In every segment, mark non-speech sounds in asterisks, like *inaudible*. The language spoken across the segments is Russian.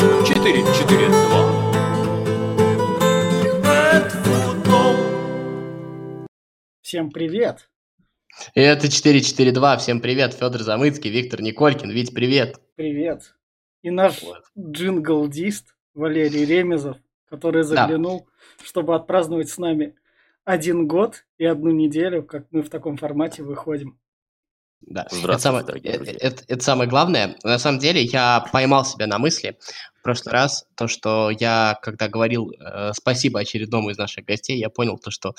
442. Всем привет! И это 442. Всем привет, Федор Замыцкий, Виктор Николькин. Вить, привет. Привет. И наш Вот. джинглдист Валерий Ремезов, который заглянул, чтобы отпраздновать с нами один год и одну неделю, как мы в таком формате выходим. Да. Здравствуйте, это, самое, дорогие э- друзья. это- это самое главное. На самом деле, я поймал себя на мысли в прошлый раз, то, что я, когда говорил э, спасибо очередному из наших гостей, я понял то, что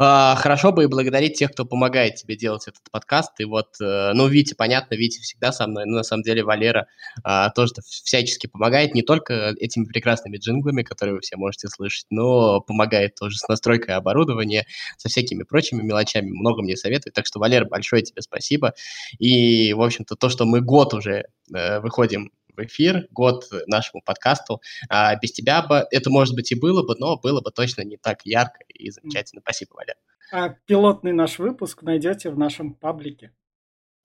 хорошо бы и благодарить тех, кто помогает тебе делать этот подкаст. И вот, э, ну, Витя, понятно, Витя всегда со мной, но на самом деле Валера э, тоже всячески помогает, не только этими прекрасными джинглами, которые вы все можете слышать, но помогает тоже с настройкой оборудования, со всякими прочими мелочами, много мне советует. Так что, Валер, большое тебе спасибо. И, в общем-то, то, что мы год уже э, выходим эфир, год нашему подкасту, а без тебя бы это, может быть, и было бы, но было бы точно не так ярко и замечательно. Спасибо, Валер. А пилотный наш выпуск найдете в нашем паблике.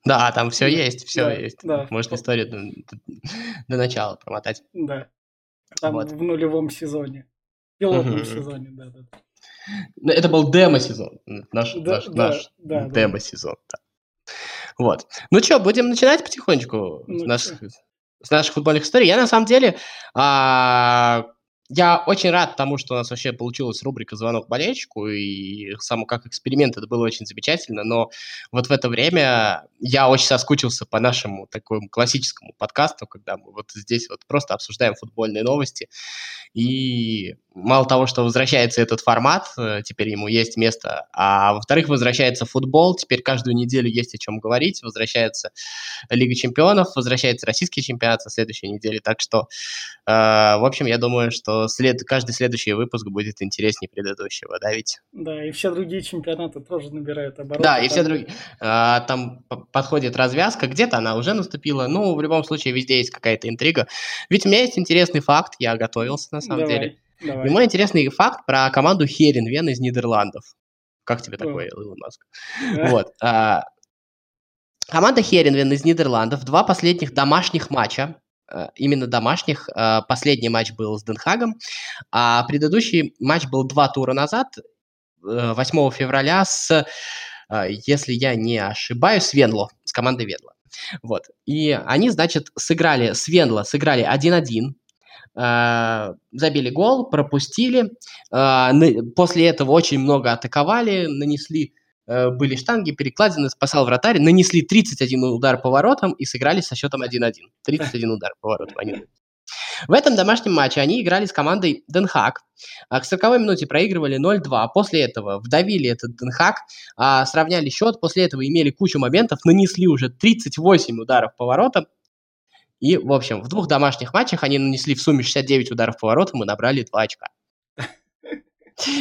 Да, там все есть, все да, есть. да. Можно историю до, до- начала промотать. Да. Там Вот. в нулевом сезоне. Пилотном Мгм. сезоне, да, да. Ну, Это был демо-сезон. Наш, Да, наш, да, наш да, демо-сезон. да. Вот. Ну что, будем начинать потихонечку Ну наших, с наших футбольных историй. Я на самом деле, а, я очень рад тому, что у нас вообще получилась рубрика «Звонок болельщику», и само как эксперимент это было очень замечательно, но вот в это время я очень соскучился по нашему такому классическому подкасту, когда мы вот здесь вот просто обсуждаем футбольные новости, и мало того, что возвращается этот формат, э, теперь ему есть место, а во-вторых, возвращается футбол, теперь каждую неделю есть о чем говорить, возвращается Лига чемпионов, возвращается российский чемпионат на следующей неделе, так что, э, в общем, я думаю, что след... каждый следующий выпуск будет интереснее предыдущего, да, ведь? Да, и все другие чемпионаты тоже набирают обороты. Да, и все другие. А, Там подходит развязка, где-то она уже наступила. Ну, в любом случае, везде есть какая-то интрига. Ведь у меня есть интересный факт, я готовился на самом Давай, деле. Давай. И мой интересный факт про команду Херенвен из Нидерландов. Как тебе О. такое, Илон Маск? *laughs* Вот. а, Команда Херенвен из Нидерландов. Два последних домашних матча. э, Именно домашних. Э, Последний матч был с Денхагом, а предыдущий матч был два тура назад, э, 8 февраля с, э, если я не ошибаюсь, с Венло, с командой Венло. Вот. И они, значит, сыграли с Венло, сыграли 1-1, э, забили гол, пропустили. э, После этого очень много атаковали, нанесли э, были штанги, перекладины, спасал вратарь, нанесли 31 удар по воротам и сыграли со счетом 1-1. 31 удар по воротам они нанесли. В этом домашнем матче они играли с командой Денхак. А К 40 минуте проигрывали 0-2. После этого вдавили этот Денхак, а, сравняли счет. После этого имели кучу моментов, нанесли уже 38 ударов по воротам. И, в общем, в двух домашних матчах они нанесли в сумме 69 ударов по воротам и набрали 2 очка.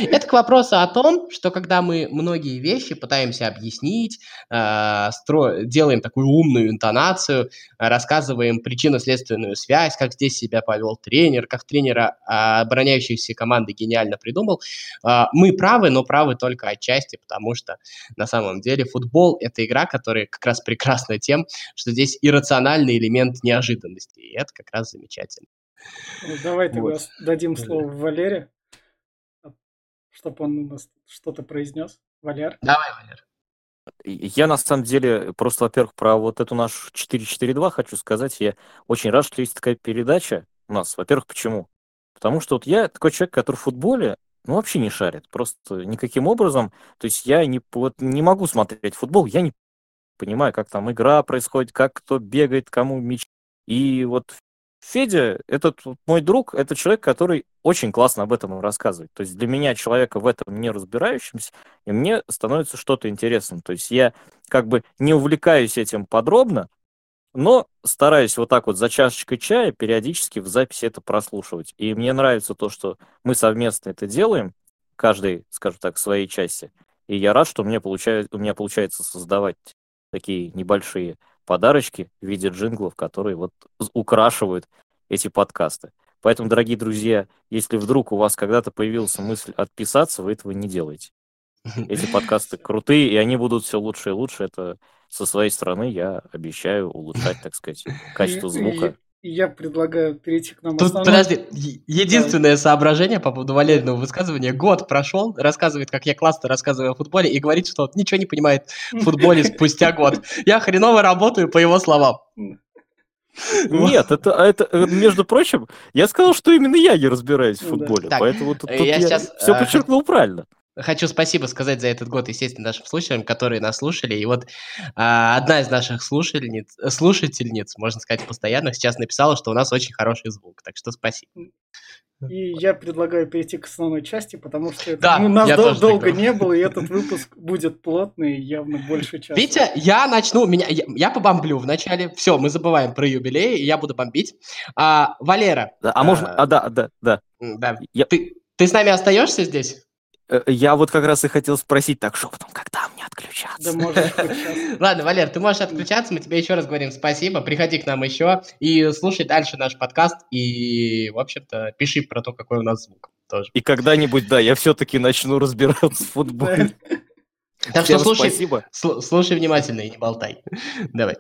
Это к вопросу о том, что когда мы многие вещи пытаемся объяснить, э, стро- делаем такую умную интонацию, э, рассказываем причинно-следственную связь, как здесь себя повел тренер, как тренера а, обороняющейся команды гениально придумал, э, мы правы, но правы только отчасти, потому что на самом деле футбол – это игра, которая как раз прекрасна тем, что здесь иррациональный элемент неожиданности, и это как раз замечательно. Ну, Давай тогда Вот. дадим слово Валере, чтобы он у нас что-то произнес. Валер. Давай, Валер. Я на самом деле просто, во-первых, про вот эту нашу 442 хочу сказать. Я очень рад, что есть такая передача у нас. Во-первых, почему? Потому что вот я такой человек, который в футболе ну, вообще не шарит. Просто никаким образом. То есть я не, вот, не могу смотреть футбол, я не понимаю, как там игра происходит, как кто бегает, кому мяч. И вот Федя, этот мой друг, это человек, который очень классно об этом рассказывает. То есть для меня, человека в этом не разбирающимся, и мне становится что-то интересным. То есть я как бы не увлекаюсь этим подробно, но стараюсь вот так вот за чашечкой чая периодически в записи это прослушивать. И мне нравится то, что мы совместно это делаем, каждый, скажем так, в своей части. И я рад, что у меня, у меня получается создавать такие небольшие подарочки в виде джинглов, которые вот украшивают эти подкасты. Поэтому, дорогие друзья, если вдруг у вас когда-то появилась мысль отписаться, вы этого не делаете. Эти подкасты крутые, и они будут все лучше и лучше. Это со своей стороны я обещаю улучшать, так сказать, качество звука. Я предлагаю перейти к нам Тут, основной... подожди, единственное да. соображение по поводу Валериного высказывания. Год прошел, рассказывает, как я классно рассказываю о футболе, и говорит, что ничего не понимает в футболе *laughs* спустя год. Я хреново работаю, по его словам. Нет, это, это, э, между прочим, я сказал, что именно я не разбираюсь в футболе, так, поэтому тут, тут я, я сейчас, все подчеркнул э, правильно. Хочу спасибо сказать за этот год, естественно, нашим слушателям, которые нас слушали. И вот а, одна из наших слушательниц, слушательниц, можно сказать, постоянных, сейчас написала, что у нас очень хороший звук. Так что спасибо. И я предлагаю перейти к основной части, потому что это, да, ну, нас дол- долго не было, и этот выпуск будет плотный, явно больше часа. Витя, я начну, меня, я, я побомблю вначале. Все, мы забываем про юбилей, и я буду бомбить. А, Валера. Да, а, а можно, а да, да, да. Да. Я... Ты, ты с нами остаешься здесь? Э, я вот как раз и хотел спросить так шепотом, когда мне отключаться? Да можешь *laughs* Ладно, Валер, ты можешь отключаться, мы тебе еще раз говорим спасибо, приходи к нам еще и слушай дальше наш подкаст и, в общем-то, пиши про то, какой у нас звук тоже. И когда-нибудь, да, я все-таки начну разбираться в футболе. Так что слушай, спасибо. слушай внимательно и не болтай. *laughs* Давай.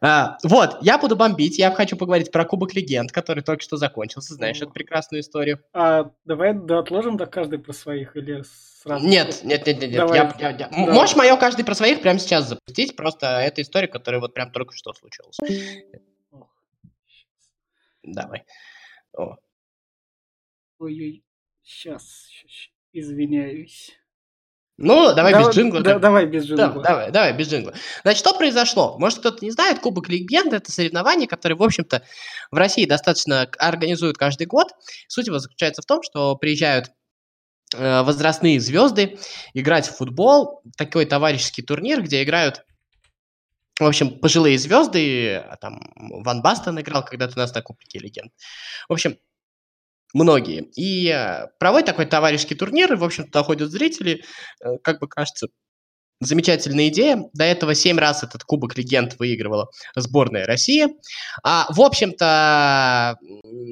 А, вот, я буду бомбить. Я хочу поговорить про Кубок Легенд, который только что закончился. Знаешь эту прекрасную историю? А, давай да, отложим до каждый про своих или сразу? Нет, нет, нет, нет. Давай. Я, я, я... Давай. Можешь мое каждый про своих прямо сейчас запустить? Просто это история, которая вот прям только что случилась. Давай. Ой-ой, сейчас, извиняюсь. Ну, давай да, без джингла. Да, давай без джингла. Да, давай, давай без джингла. Значит, что произошло? Может, кто-то не знает, Кубок Легенд – это соревнование, которое, в общем-то, в России достаточно организуют каждый год. Суть его заключается в том, что приезжают э, возрастные звезды играть в футбол, такой товарищеский турнир, где играют в общем, пожилые звезды, а там Ван Бастон играл когда-то у нас на Кубке Легенд. В общем, многие. И э, проводит такой товарищеский турнир, и, в общем-то, туда ходят зрители, э, как бы кажется, замечательная идея. До этого семь раз этот Кубок Легенд выигрывала сборная России. А, в общем-то,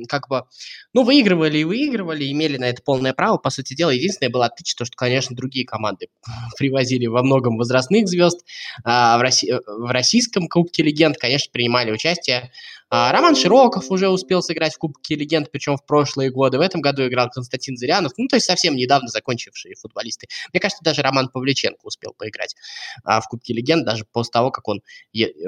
как бы, ну, выигрывали и выигрывали, имели на это полное право. По сути дела, единственное было отличие, то, что, конечно, другие команды *laughs* привозили во многом возрастных звезд. А в, Росси... в российском Кубке Легенд, конечно, принимали участие а, Роман Широков уже успел сыграть в Кубке Легенд, причем в прошлые годы. В этом году играл Константин Зырянов, ну, то есть совсем недавно закончившие футболисты. Мне кажется, даже Роман Павличенко успел поиграть а, в Кубке Легенд, даже после того, как он,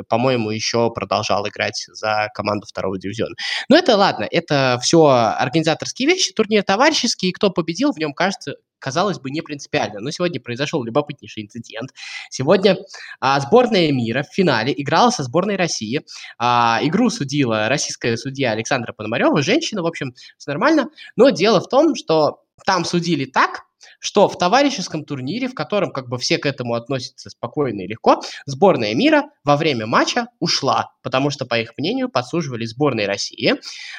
по-моему, еще продолжал играть за команду второго дивизиона. Но это ладно, это все организаторские вещи, турнир товарищеский, и кто победил, в нем, кажется, казалось бы, не принципиально. Но сегодня произошел любопытнейший инцидент. Сегодня а, сборная мира в финале играла со сборной России. А, игру судила российская судья Александра Пономарева. Женщина, в общем, все нормально. Но дело в том, что там судили так, что в товарищеском турнире, в котором как бы все к этому относятся спокойно и легко, сборная мира во время матча ушла, потому что, по их мнению, подсуживали сборной России.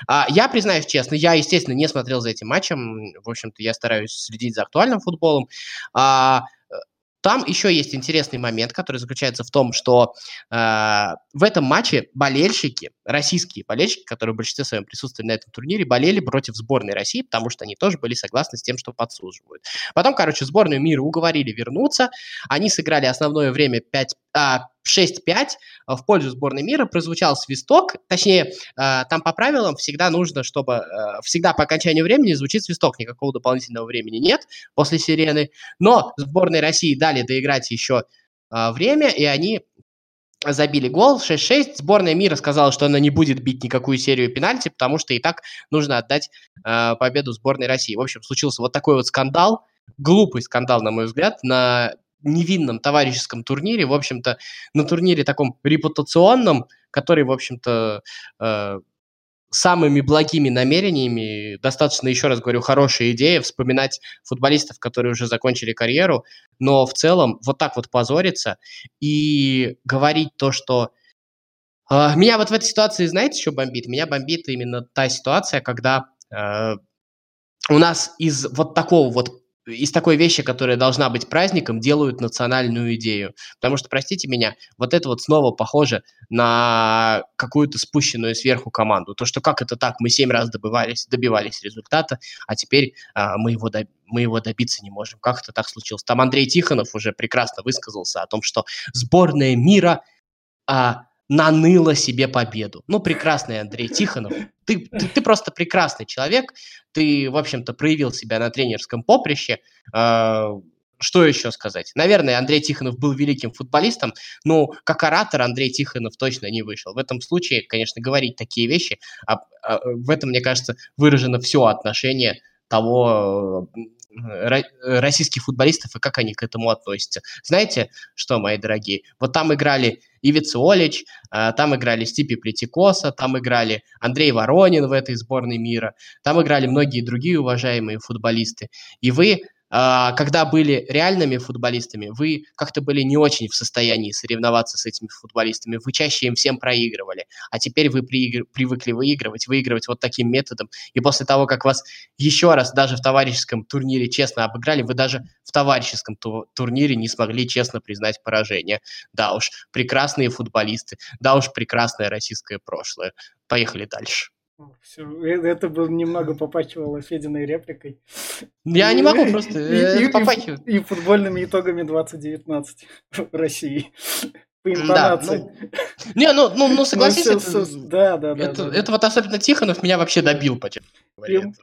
А, я признаюсь честно, я, естественно, не смотрел за этим матчем, в общем-то, я стараюсь следить за актуальным футболом. А, там еще есть интересный момент, который заключается в том, что э, в этом матче болельщики, российские болельщики, которые в большинстве своем присутствовали на этом турнире, болели против сборной России, потому что они тоже были согласны с тем, что подслуживают. Потом, короче, сборную мира уговорили вернуться. Они сыграли основное время 5, а, 6-5 а, в пользу сборной мира, прозвучал свисток, точнее, а, там по правилам всегда нужно, чтобы, а, всегда по окончанию времени звучит свисток, никакого дополнительного времени нет после сирены, но сборной России дали доиграть еще время, и они забили гол 6-6. Сборная мира сказала, что она не будет бить никакую серию пенальти, потому что и так нужно отдать э, победу сборной России. В общем, случился вот такой вот скандал, глупый скандал, на мой взгляд, на невинном товарищеском турнире, в общем-то, на турнире таком репутационном, который, в общем-то, э, самыми благими намерениями, достаточно, еще раз говорю, хорошая идея вспоминать футболистов, которые уже закончили карьеру, но в целом вот так вот позориться и говорить то, что э, меня вот в этой ситуации, знаете, что бомбит? Меня бомбит именно та ситуация, когда э, у нас из вот такого вот из такой вещи, которая должна быть праздником, делают национальную идею. Потому что, простите меня, вот это вот снова похоже на какую-то спущенную сверху команду. То, что как это так, мы семь раз добивались, добивались результата, а теперь а, мы, его доб- мы его добиться не можем. Как это так случилось? Там Андрей Тихонов уже прекрасно высказался о том, что сборная мира а, наныла себе победу. Ну, прекрасный Андрей Тихонов. Ты, ты, ты просто прекрасный человек. Ты, в общем-то, проявил себя на тренерском поприще. Э, что еще сказать? Наверное, Андрей Тихонов был великим футболистом, но как оратор Андрей Тихонов точно не вышел. В этом случае, конечно, говорить такие вещи, а, а в этом, мне кажется, выражено все отношение того российских футболистов и как они к этому относятся. Знаете что, мои дорогие? Вот там играли Ивиц Олич, а, там играли Стипи Плетикоса, там играли Андрей Воронин в этой сборной мира, там играли многие другие уважаемые футболисты. И вы когда были реальными футболистами, вы как-то были не очень в состоянии соревноваться с этими футболистами, вы чаще им всем проигрывали, а теперь вы приигр... привыкли выигрывать, выигрывать вот таким методом, и после того, как вас еще раз даже в товарищеском турнире честно обыграли, вы даже в товарищеском ту- турнире не смогли честно признать поражение. Да уж, прекрасные футболисты, да уж, прекрасное российское прошлое. Поехали дальше. Все, э, это бы немного попахивало Фединой репликой. Я и, не могу просто и, и, попахивать. И, и футбольными итогами 2019 в России. По интонации. Да, ну, не, ну, ну, ну согласись, ну, все, это, все, да, да, да, это, да, это вот особенно Тихонов меня вообще добил, почему.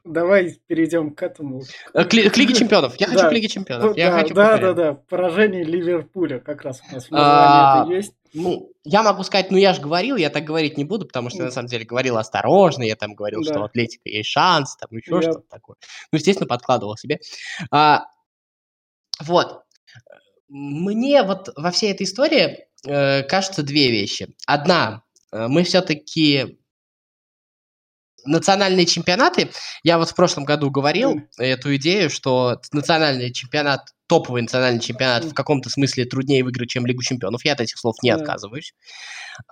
Давай перейдем к этому. К, к Лиге Чемпионов. Я да. хочу к Лиге Чемпионов. Я да, хочу да, да, да. Поражение Ливерпуля как раз у нас в названии а, это есть. Ну, я могу сказать, ну я же говорил, я так говорить не буду, потому что я на самом деле говорил осторожно, я там говорил, да. что у Атлетика есть шанс, там еще я... что-то такое. Ну, естественно, подкладывал себе. А, вот. Мне вот во всей этой истории э, кажется две вещи. Одна, э, мы все-таки национальные чемпионаты, я вот в прошлом году говорил mm. эту идею, что национальный чемпионат, топовый национальный чемпионат в каком-то смысле труднее выиграть, чем Лигу чемпионов. Я от этих слов не отказываюсь.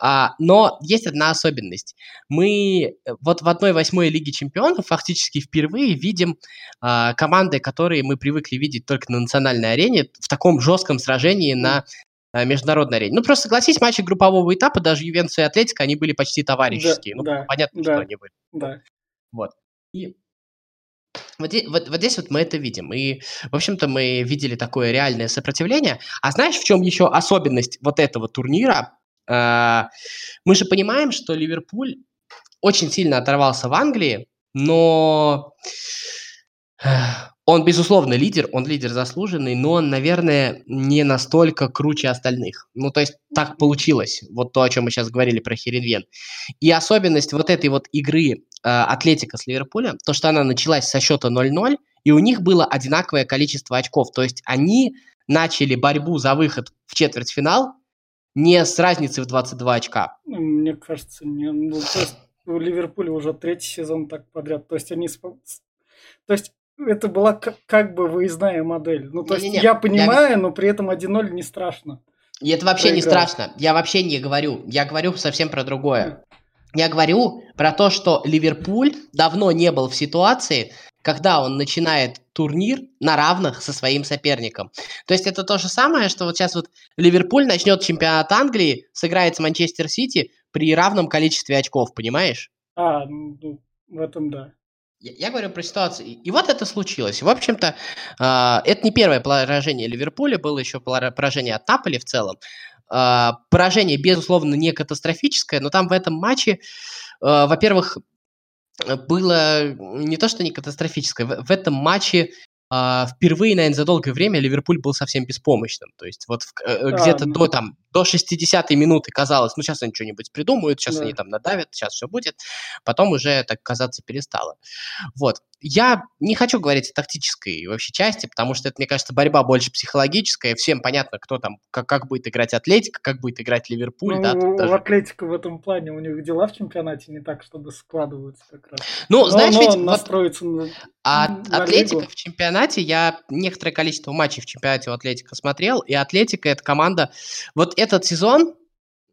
А, но есть одна особенность. Мы э, вот в одной восьмой Лиге чемпионов фактически впервые видим а, команды, которые мы привыкли видеть только на национальной арене, в таком жестком сражении на Э, международной арене. Ну, просто согласись, матчи группового этапа, даже Ювентус и Атлетика, они были почти товарищеские. Да, ну, да, понятно, да, что они были. Да. Вот. И вот, здесь, вот, вот здесь вот мы это видим. И, в общем-то, мы видели такое реальное сопротивление. А знаешь, в чем еще особенность вот этого турнира? Э, мы же понимаем, что Ливерпуль очень сильно оторвался в Англии, но он, безусловно, лидер, он лидер заслуженный, но он, наверное, не настолько круче остальных. Ну, то есть так получилось, вот то, о чем мы сейчас говорили про Херенвен. И особенность вот этой вот игры Атлетика с Ливерпулем, то, что она началась со счета 0-0, и у них было одинаковое количество очков. То есть они начали борьбу за выход в четвертьфинал не с разницей в 22 очка. Мне кажется, не. Ну, то есть у Ливерпуля уже третий сезон так подряд. То есть они... То есть это была как, как бы выездная модель. Ну, то не, есть не, не. я понимаю, я... но при этом 1-0 не страшно. И это вообще проиграть. не страшно. Я вообще не говорю. Я говорю совсем про другое. Я говорю про то, что Ливерпуль давно не был в ситуации, когда он начинает турнир на равных со своим соперником. То есть это то же самое, что вот сейчас вот Ливерпуль начнет чемпионат Англии, сыграет с Манчестер Сити при равном количестве очков, понимаешь? А, ну, в этом да. Я, говорю про ситуацию. И вот это случилось. В общем-то, э, это не первое поражение Ливерпуля, было еще поражение от Наполи в целом. Э, поражение, безусловно, не катастрофическое, но там в этом матче, э, во-первых, было не то, что не катастрофическое, в, в этом матче Uh, впервые, наверное, за долгое время Ливерпуль был совсем беспомощным. То есть вот uh, где-то ну... до там до 60-й минуты казалось, ну, сейчас они что-нибудь придумают, сейчас да. они там надавят, сейчас все будет. Потом уже так казаться перестало. Вот. Я не хочу говорить о тактической вообще части, потому что это, мне кажется, борьба больше психологическая. Всем понятно, кто там, как, как будет играть Атлетика, как будет играть Ливерпуль. Ну, да, у даже... Атлетика в этом плане, у них дела в чемпионате не так, чтобы складываются как раз. Ну, но, знаешь, но ведь... настроиться вот... на, а на Атлетика Лигу. в чемпионате, я некоторое количество матчей в чемпионате у Атлетика смотрел, и Атлетика это команда... Вот этот сезон,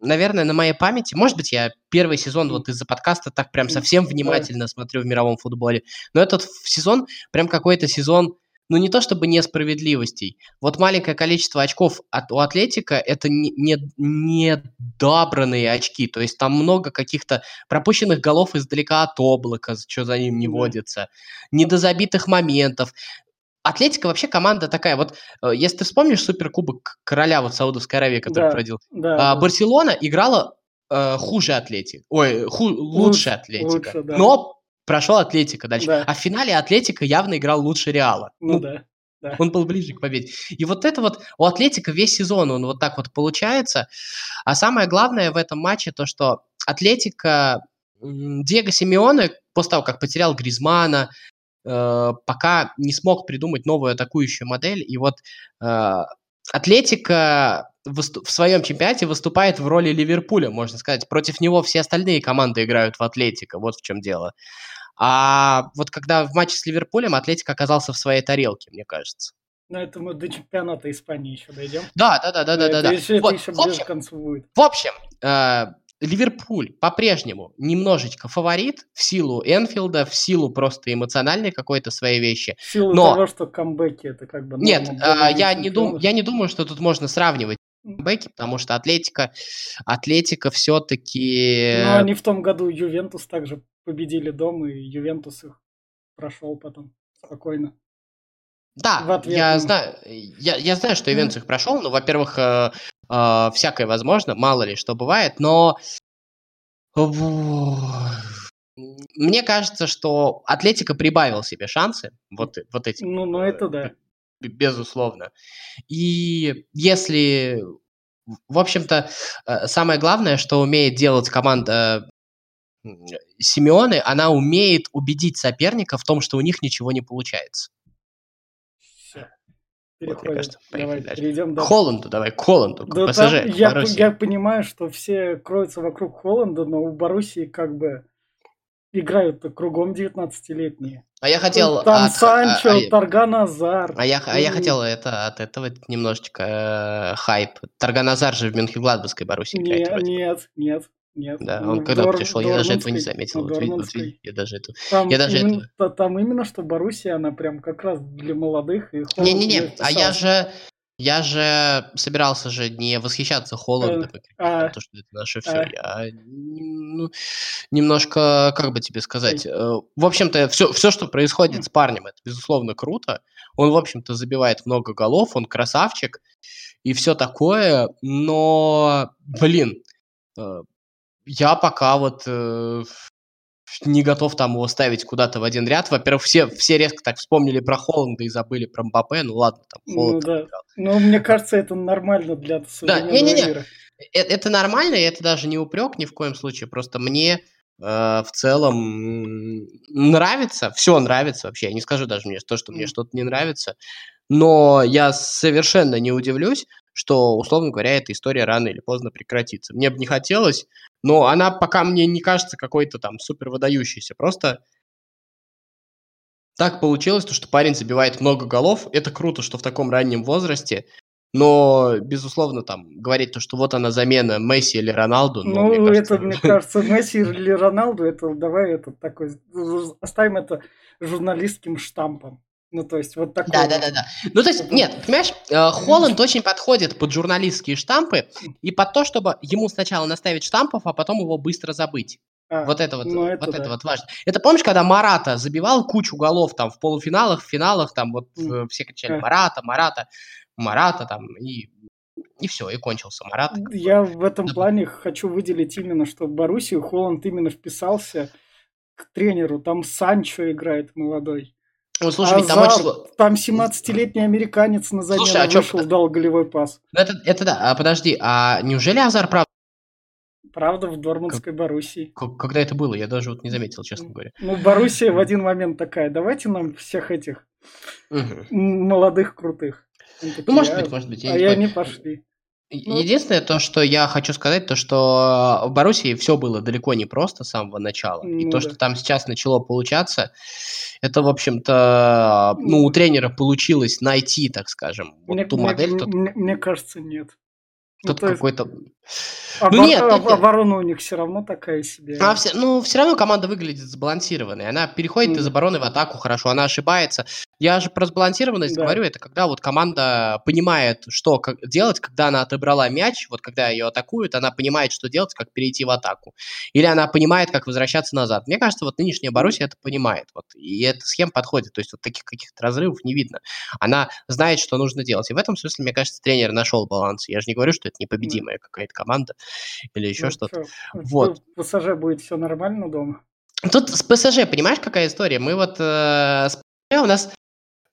наверное, на моей памяти, может быть, я первый сезон вот из-за подкаста так прям совсем внимательно смотрю в мировом футболе, но этот сезон прям какой-то сезон, ну не то чтобы несправедливостей. Вот маленькое количество очков от, у Атлетика это не, не, не очки, то есть там много каких-то пропущенных голов издалека от облака, что за ним не водится, недозабитых моментов. Атлетика вообще команда такая. Вот э, если ты вспомнишь Суперкубок короля вот Саудовской Аравии, который да, проводил, да, а, Барселона играла э, хуже Атлетик. Ой, ху, лучше, лучше Атлетика. Лучше, да. Но прошел Атлетика дальше. Да. А в финале Атлетика явно играл лучше Реала. Ну, ну да. Да. Он был ближе к победе. И вот это вот у Атлетика весь сезон он вот так вот получается. А самое главное в этом матче то, что Атлетика Диего Симеоне после того, как потерял Гризмана, пока не смог придумать новую атакующую модель. И вот э, Атлетика в своем чемпионате выступает в роли Ливерпуля, можно сказать. Против него все остальные команды играют в Атлетика, вот в чем дело. А вот когда в матче с Ливерпулем Атлетик оказался в своей тарелке, мне кажется. Ну, это мы до чемпионата Испании еще дойдем. Да, да, да, да, да, да. да. Это, вот, еще в общем, к концу будет. В общем, э, Ливерпуль по-прежнему немножечко фаворит в силу Энфилда, в силу просто эмоциональной какой-то своей вещи. В силу Но... того, что камбэки это как бы... Нет, а, я, не дум... я не думаю, что тут можно сравнивать камбэки, потому что Атлетика, Атлетика все-таки... Ну, они в том году Ювентус также победили дом, и Ювентус их прошел потом спокойно. Да, я знаю, я, я знаю, что Ювентус их прошел, но, во-первых, э, всякое возможно, мало ли что бывает, но мне кажется, что Атлетика прибавил себе шансы, вот, вот эти. Ну, ну это да. Безусловно. И если, в общем-то, э, самое главное, что умеет делать команда Симеоны, она умеет убедить соперника в том, что у них ничего не получается. Вот, мне кажется, давай, перейдем дальше. К Холланду давай, к Холланду, к да, ПСЖ, там, я, я понимаю, что все кроются вокруг Холланда, но у Боруссии как бы играют кругом 19-летние. А я хотел... Там от, Санчо, а, а, Тарганазар. А я, а я хотел это, от этого немножечко э, хайп. Тарганазар же в Мюнхен-Гладбасской Боруссии играет. Нет, нет, нет. Нет. Да, он когда Дор, пришел, я даже этого не заметил. Вот, вот, я даже это, там, я даже именно, это... там именно что Боруссия, она прям как раз для молодых. Не-не-не, а я же, я же собирался же не восхищаться Холландом, а, то, что это наше все. А, я ну, немножко, как бы тебе сказать, э, в общем-то, все, все, что происходит с парнем, это безусловно круто. Он, в общем-то, забивает много голов, он красавчик и все такое, но, блин, э, я пока вот э, не готов там его ставить куда-то в один ряд. Во-первых, все, все резко так вспомнили про Холланда и забыли про Мбаппе. Ну ладно, там ну Холланд. Ну, да. Ну, мне кажется, это нормально для современного да, не, не, не. мира. Это, это нормально, и это даже не упрек ни в коем случае. Просто мне э, в целом нравится, все нравится вообще. Я не скажу даже мне то, что мне что-то не нравится. Но я совершенно не удивлюсь, что, условно говоря, эта история рано или поздно прекратится. Мне бы не хотелось, но она пока мне не кажется какой-то там супер выдающейся. Просто так получилось, то, что парень забивает много голов. Это круто, что в таком раннем возрасте. Но, безусловно, там говорить то, что вот она замена Месси или Роналду. Ну, мне кажется, это, мне *laughs* кажется, Месси или Роналду, это давай это такой, оставим это журналистским штампом. Ну, то есть, вот такой. Да, да, да, да. Ну, то есть, нет, понимаешь, э, Холланд очень подходит под журналистские штампы и под то, чтобы ему сначала наставить штампов, а потом его быстро забыть. А, вот это вот, ну, это вот да. это вот важно. Это помнишь, когда Марата забивал кучу голов там в полуфиналах, в финалах, там вот mm. все кричали Марата, Марата, Марата там и и все, и кончился Марат. Я в этом плане хочу выделить именно, что в Боруссию Холланд именно вписался к тренеру. Там Санчо играет молодой. Ну, слушай, Азар, там очень... Там 17-летний американец на замену слушай, а вышел, чё... дал голевой пас. Ну, это, это да, а подожди, а неужели Азар прав? Правда, в Дормандской как... Боруссии. Когда это было? Я даже вот не заметил, честно говоря. Ну, Боруссия в один момент такая, давайте нам всех этих угу. молодых, крутых. Такие, ну, может быть, может быть. Я а не они пошли. Ну, Единственное, то, что я хочу сказать, то, что в Боруссии все было далеко не просто с самого начала. Ну, и то, да. что там сейчас начало получаться, это, в общем-то, ну, у тренера получилось найти, так скажем, вот мне, ту модель. Мне, мне, мне кажется, нет. Тут ну, какой-то... А ну, нет, а, оборона у них все равно такая себе. А все, ну, все равно команда выглядит сбалансированной. Она переходит mm. из обороны в атаку хорошо, она ошибается. Я же про сбалансированность да. говорю, это когда вот команда понимает, что как делать, когда она отобрала мяч, вот когда ее атакуют, она понимает, что делать, как перейти в атаку. Или она понимает, как возвращаться назад. Мне кажется, вот нынешняя Боруссия это понимает. Вот, и эта схема подходит. То есть вот таких каких-то разрывов не видно. Она знает, что нужно делать. И в этом смысле, мне кажется, тренер нашел баланс. Я же не говорю, что это непобедимая какая-то команда или еще ну, что-то. Вот. ПСЖ будет все нормально дома? Тут с ПСЖ, понимаешь, какая история? Мы вот э, с ПСЖ у нас,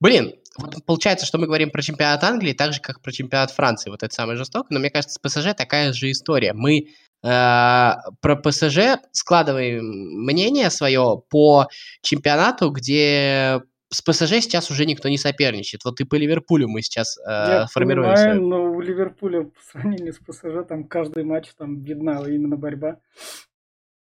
блин, вот получается, что мы говорим про чемпионат Англии так же, как про чемпионат Франции. Вот это самое жестокое. Но мне кажется, с ПСЖ такая же история. Мы э, про ПСЖ складываем мнение свое по чемпионату, где с ПСЖ сейчас уже никто не соперничает. Вот и по Ливерпулю мы сейчас э, Я формируем. Понимаю, но у Ливерпуля по сравнению с ПСЖ там каждый матч там видна именно борьба.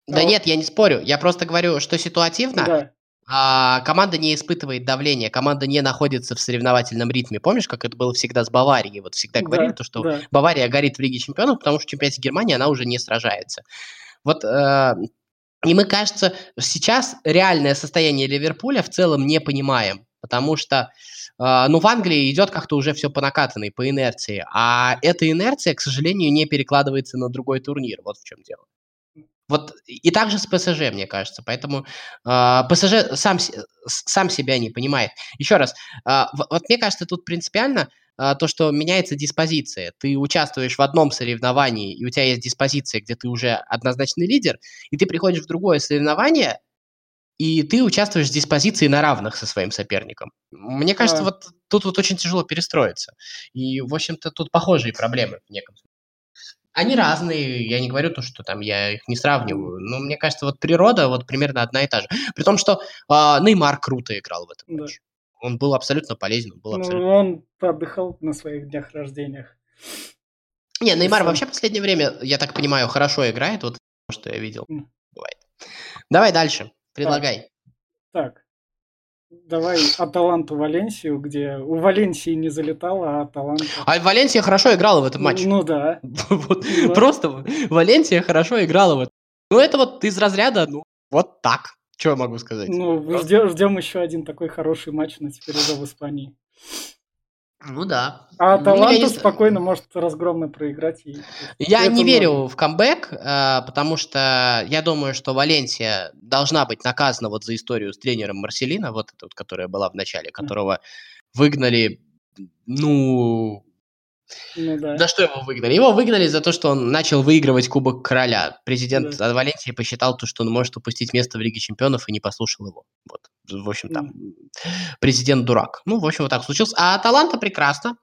Да а нет, я не спорю. Я просто говорю, что ситуативно да. а, команда не испытывает давления, команда не находится в соревновательном ритме. Помнишь, как это было всегда с Баварией? Вот всегда говорили, да, то, что да. Бавария горит в Лиге Чемпионов, потому что в чемпионате Германии она уже не сражается. Вот э, и мы, кажется, сейчас реальное состояние Ливерпуля в целом не понимаем, потому что, э, ну, в Англии идет как-то уже все по накатанной, по инерции, а эта инерция, к сожалению, не перекладывается на другой турнир. Вот в чем дело. Вот и также с ПСЖ, мне кажется. Поэтому э, ПСЖ сам, сам себя не понимает. Еще раз, э, вот мне кажется, тут принципиально то, что меняется диспозиция. Ты участвуешь в одном соревновании, и у тебя есть диспозиция, где ты уже однозначный лидер, и ты приходишь в другое соревнование, и ты участвуешь в диспозиции на равных со своим соперником. Мне кажется, а. вот тут вот очень тяжело перестроиться. И, в общем-то, тут похожие проблемы в неком смысле. Они разные, я не говорю то, что там я их не сравниваю, но мне кажется, вот природа вот примерно одна и та же. При том, что э, Неймар круто играл в этом матче. Да. Он был абсолютно полезен. Был ну, абсолютно... он отдыхал на своих днях рождениях. Не, Неймар вообще в последнее время, я так понимаю, хорошо играет, вот что я видел. Mm. Бывает. Давай дальше, предлагай. Так, так. Давай Аталанту Валенсию, где у Валенсии не залетала, а Аталанта... А Валенсия хорошо играла в этом матче. Ну да. *laughs* вот, ну, Просто Валенсия хорошо играла в этом. Ну это вот из разряда, ну вот так. Что я могу сказать? Ну, ждем, ждем еще один такой хороший матч на теперь уже в Испании. Ну да. А ну, Таланту не... спокойно может разгромно проиграть. И... Я не верю в камбэк, э, потому что я думаю, что Валенсия должна быть наказана вот за историю с тренером Марселина, вот эта вот, которая была в начале, которого выгнали, ну, ну, да. За что его выгнали? Его выгнали за то, что он начал выигрывать Кубок Короля. Президент да. Валенсии посчитал то, что он может упустить место в Лиге Чемпионов и не послушал его. Вот. В общем, там mm. президент дурак. Ну, в общем, вот так случилось. А Аталанта прекрасно.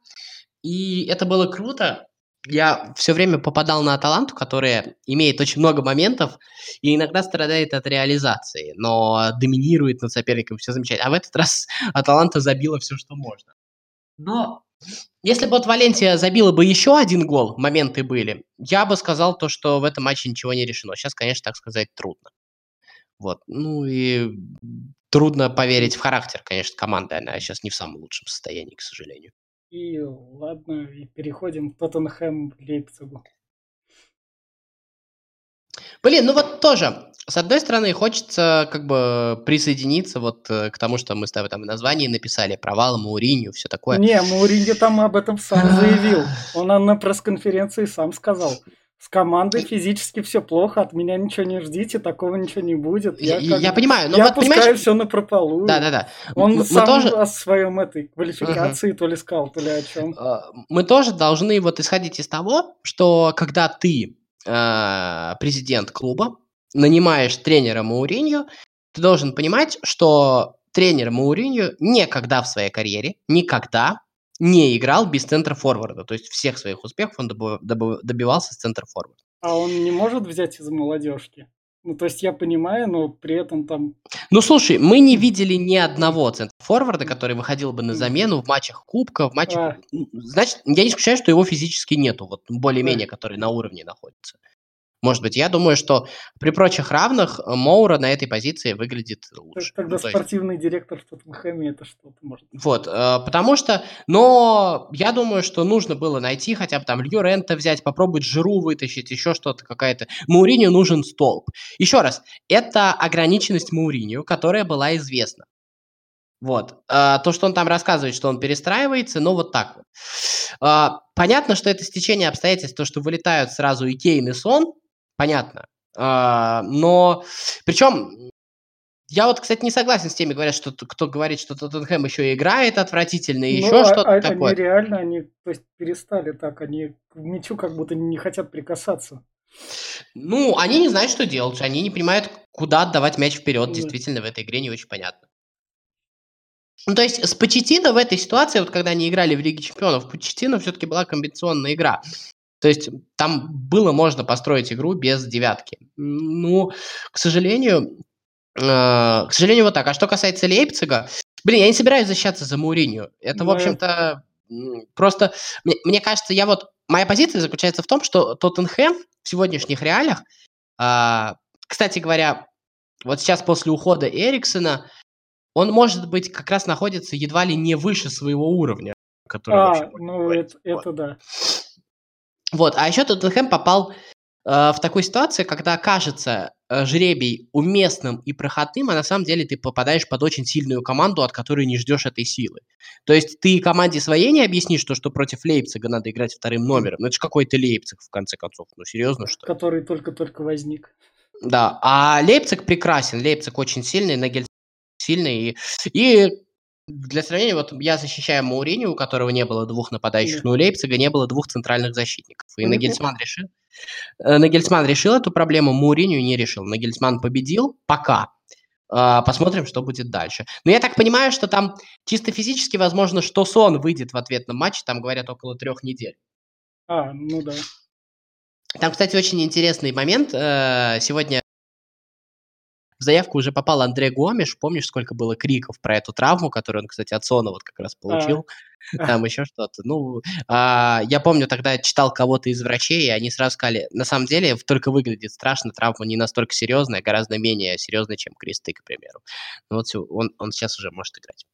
И это было круто. Я все время попадал на Аталанту, которая имеет очень много моментов и иногда страдает от реализации, но доминирует над соперником, все замечательно. А в этот раз *laughs* Аталанта забила все, что можно. Но если бы вот Валенсия забила бы еще один гол, моменты были, я бы сказал то, что в этом матче ничего не решено. Сейчас, конечно, так сказать трудно. Вот. Ну и трудно поверить в характер, конечно, команды. Она сейчас не в самом лучшем состоянии, к сожалению. И ладно, и переходим к Тоттенхэм Лейпцигу. Блин, ну вот тоже, с одной стороны, хочется как бы присоединиться вот э, к тому, что мы с тобой там в названии написали, провал Мауринью, все такое. Не, Мауринью там об этом сам заявил. Он на пресс-конференции сам сказал. С командой физически все плохо, от меня ничего не ждите, такого ничего не будет. Я, я, я понимаю, но я вот, пускаю понимаешь... все на прополу. Да, да, да. Он мы, сам тоже... о своем этой квалификации uh-huh. то ли сказал, то ли о чем. А, мы тоже должны вот исходить из того, что когда ты э, президент клуба, нанимаешь тренера Мауриньо, ты должен понимать, что тренер Мауриньо никогда в своей карьере, никогда не играл без центра форварда. То есть всех своих успехов он добивался с центра форварда. А он не может взять из молодежки? Ну, то есть я понимаю, но при этом там... Ну, слушай, мы не видели ни одного центра форварда, который выходил бы на замену в матчах Кубка, в матчах... А. Значит, я не исключаю, что его физически нету, вот более-менее, который на уровне находится. Может быть, я думаю, что при прочих равных э, Моура на этой позиции выглядит лучше. Тогда ну, спортивный есть... директор в Тоттенхэме это что-то может. Вот, э, потому что, но я думаю, что нужно было найти хотя бы там Лью Рента взять, попробовать Жиру вытащить, еще что-то какая-то. Мауриню нужен столб. Еще раз, это ограниченность Мауриню, которая была известна. Вот. А, то, что он там рассказывает, что он перестраивается, ну вот так вот. А, понятно, что это стечение обстоятельств, то, что вылетают сразу и Кейн, и Сон, понятно. А, но причем Я вот, кстати, не согласен с теми, говорят, что кто говорит, что Тоттенхэм еще играет отвратительно и ну, еще а, что-то а, такое. Они реально, они то есть, перестали так, они к мячу как будто не хотят прикасаться. Ну, они не знают, что делать, они не понимают, куда отдавать мяч вперед. Да. Действительно, в этой игре не очень понятно. Ну, то есть с Почетино в этой ситуации, вот когда они играли в Лиге Чемпионов, Почетино все-таки была комбинационная игра. То есть там было можно построить игру без девятки. Ну, к сожалению, э, к сожалению, вот так. А что касается Лейпцига, блин, я не собираюсь защищаться за Мауриню. Это, в общем-то, просто, мне, мне кажется, я вот, моя позиция заключается в том, что Тоттенхэм в сегодняшних реалиях, э, кстати говоря, вот сейчас после ухода Эриксона, он, может быть, как раз находится едва ли не выше своего уровня. Который а, ну это, это да. Вот, а еще Тоттенхэм попал э, в такую ситуацию, когда кажется э, жребий уместным и проходным, а на самом деле ты попадаешь под очень сильную команду, от которой не ждешь этой силы. То есть ты команде своей не объяснишь, что, что против Лейпцига надо играть вторым номером. Ну это же какой-то Лейпциг, в конце концов. Ну серьезно, что Который только-только возник. Да, а Лейпциг прекрасен. Лейпциг очень сильный, Нагель сильный. И, и для сравнения, вот я защищаю Маурини, у которого не было двух нападающих, но у Лейпцига не было двух центральных защитников. И Нагельсман решил, э, Нагельсман решил эту проблему, Мауринию не решил. Нагельсман победил пока. А, посмотрим, что будет дальше. Но я так понимаю, что там чисто физически возможно, что Сон выйдет в ответном матче, там говорят около трех недель. А, ну да. Там, кстати, очень интересный момент. Э, сегодня в заявку уже попал Андрей Гомеш. Помнишь, сколько было криков про эту травму, которую он, кстати, от Сона вот как раз получил? *laughs* Там еще что-то. Ну, а, я помню, тогда читал кого-то из врачей, и они сразу сказали, на самом деле, только выглядит страшно, травма не настолько серьезная, гораздо менее серьезная, чем кресты, к примеру. Ну вот он, он сейчас уже может играть.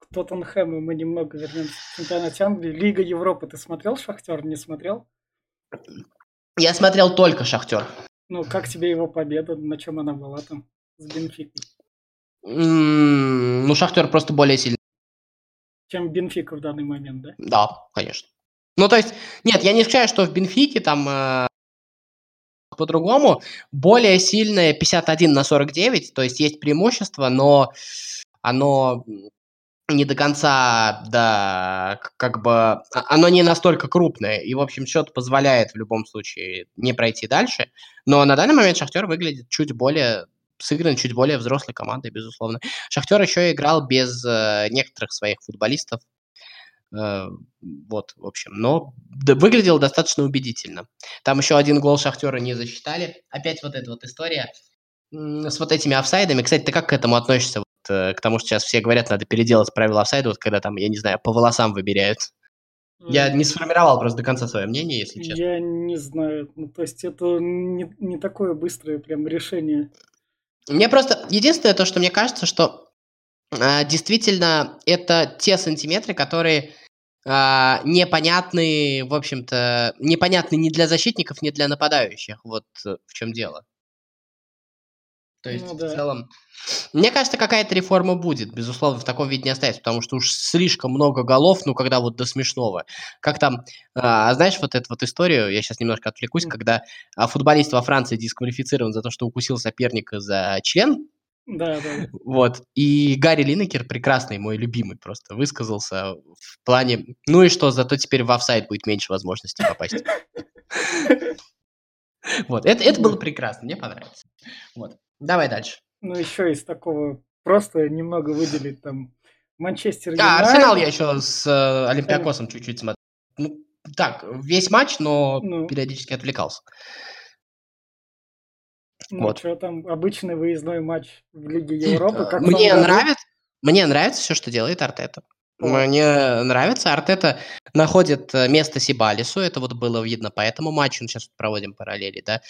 К Тоттенхэму мы немного вернемся в чемпионате Англии. Лига Европы ты смотрел «Шахтер», не смотрел? Я смотрел только «Шахтер». Ну, как тебе его победа? На чем она была там? С Бенфикой? ну, Шахтер просто более сильный. Чем Бенфика в данный момент, да? Да, конечно. Ну, то есть, нет, я не исключаю, что в Бенфике там э, по-другому. Более сильное 51 на 49, то есть есть преимущество, но оно не до конца, да, как бы, а, оно не настолько крупное, и, в общем, счет позволяет в любом случае не пройти дальше, но на данный момент Шахтер выглядит чуть более сыгран чуть более взрослой командой, безусловно. Шахтер еще играл без э, некоторых своих футболистов. Э, вот, в общем, но выглядел достаточно убедительно. Там еще один гол Шахтера не засчитали. Опять вот эта вот история с вот этими офсайдами. Кстати, ты как к этому относишься? Вот, э, к тому, что сейчас все говорят, надо переделать правила офсайда, вот когда там, я не знаю, по волосам выбирают. Я не сформировал просто до конца свое мнение, если честно. Я не знаю. Ну, то есть это не, не такое быстрое прям решение. Мне просто... Единственное то, что мне кажется, что э, действительно это те сантиметры, которые э, непонятны, в общем-то, непонятны ни для защитников, ни для нападающих. Вот э, в чем дело. То есть, ну, да. в целом, мне кажется, какая-то реформа будет, безусловно, в таком виде не останется, потому что уж слишком много голов, ну, когда вот до смешного. Как там, а, знаешь, вот эту вот историю, я сейчас немножко отвлекусь, mm. когда а, футболист во Франции дисквалифицирован за то, что укусил соперника за член, да, да. Вот. И Гарри Линекер, прекрасный, мой любимый, просто высказался в плане, ну и что, зато теперь в офсайд будет меньше возможностей попасть. *laughs* Вот, это, это было прекрасно, мне понравилось. Вот. Давай дальше. Ну, еще из такого просто немного выделить там Манчестер Да, Арсенал я еще с э, Олимпиакосом э... чуть-чуть смотрел. Ну, так, весь матч, но ну. периодически отвлекался. Ну, вот. что там, обычный выездной матч в Лиге Европы. Как мне нравится, мне нравится все, что делает Артета. Мне нравится. Артета находит э, место Сибалису. Это вот было видно по этому матчу. Ну, сейчас проводим параллели, да.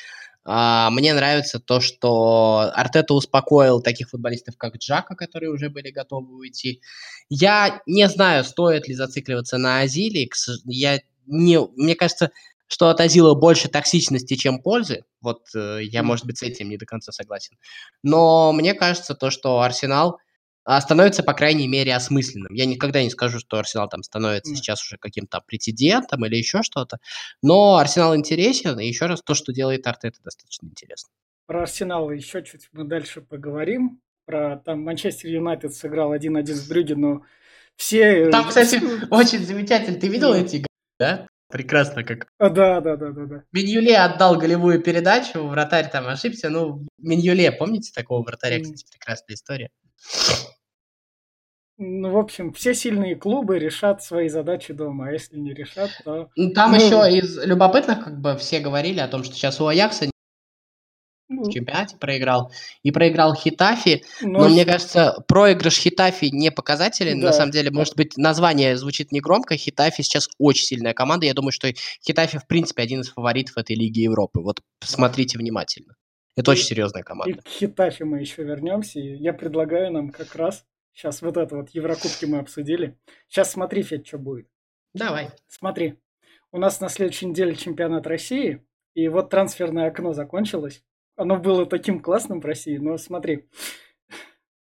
А, мне нравится то, что Артета успокоил таких футболистов, как Джака, которые уже были готовы уйти. Я не знаю, стоит ли зацикливаться на Азиле. Я не, мне кажется, что от Азила больше токсичности, чем пользы. Вот э, я, может быть, с этим не до конца согласен. Но мне кажется, то, что Арсенал становится, по крайней мере, осмысленным. Я никогда не скажу, что Арсенал там становится mm. сейчас уже каким-то претендентом или еще что-то, но Арсенал интересен, и еще раз, то, что делает Артета, достаточно интересно. Про Арсенал еще чуть мы дальше поговорим. про там Манчестер Юнайтед сыграл 1-1 с Брюги, но все... Там, кстати, очень замечательно. Ты видел эти да? Прекрасно как. А, да, да, да, да, да. Миньюле отдал голевую передачу, вратарь там ошибся. Ну, Миньюле, помните такого вратаря, кстати, прекрасная история. Ну, в общем, все сильные клубы решат свои задачи дома, а если не решат, то... Ну, там ну... еще из любопытных, как бы, все говорили о том, что сейчас у Аякса в ну. чемпионате проиграл. И проиграл Хитафи. Но, но мне кажется, проигрыш Хитафи не показателен. Да. На самом деле, может быть, название звучит негромко. Хитафи сейчас очень сильная команда. Я думаю, что Хитафи, в принципе, один из фаворитов этой Лиги Европы. Вот смотрите внимательно. Это и, очень серьезная команда. И к Хитафи мы еще вернемся. Я предлагаю нам как раз... Сейчас вот это вот Еврокубки мы обсудили. Сейчас смотри, Федь, что будет. Давай. Смотри. У нас на следующей неделе чемпионат России. И вот трансферное окно закончилось оно было таким классным в России, но смотри,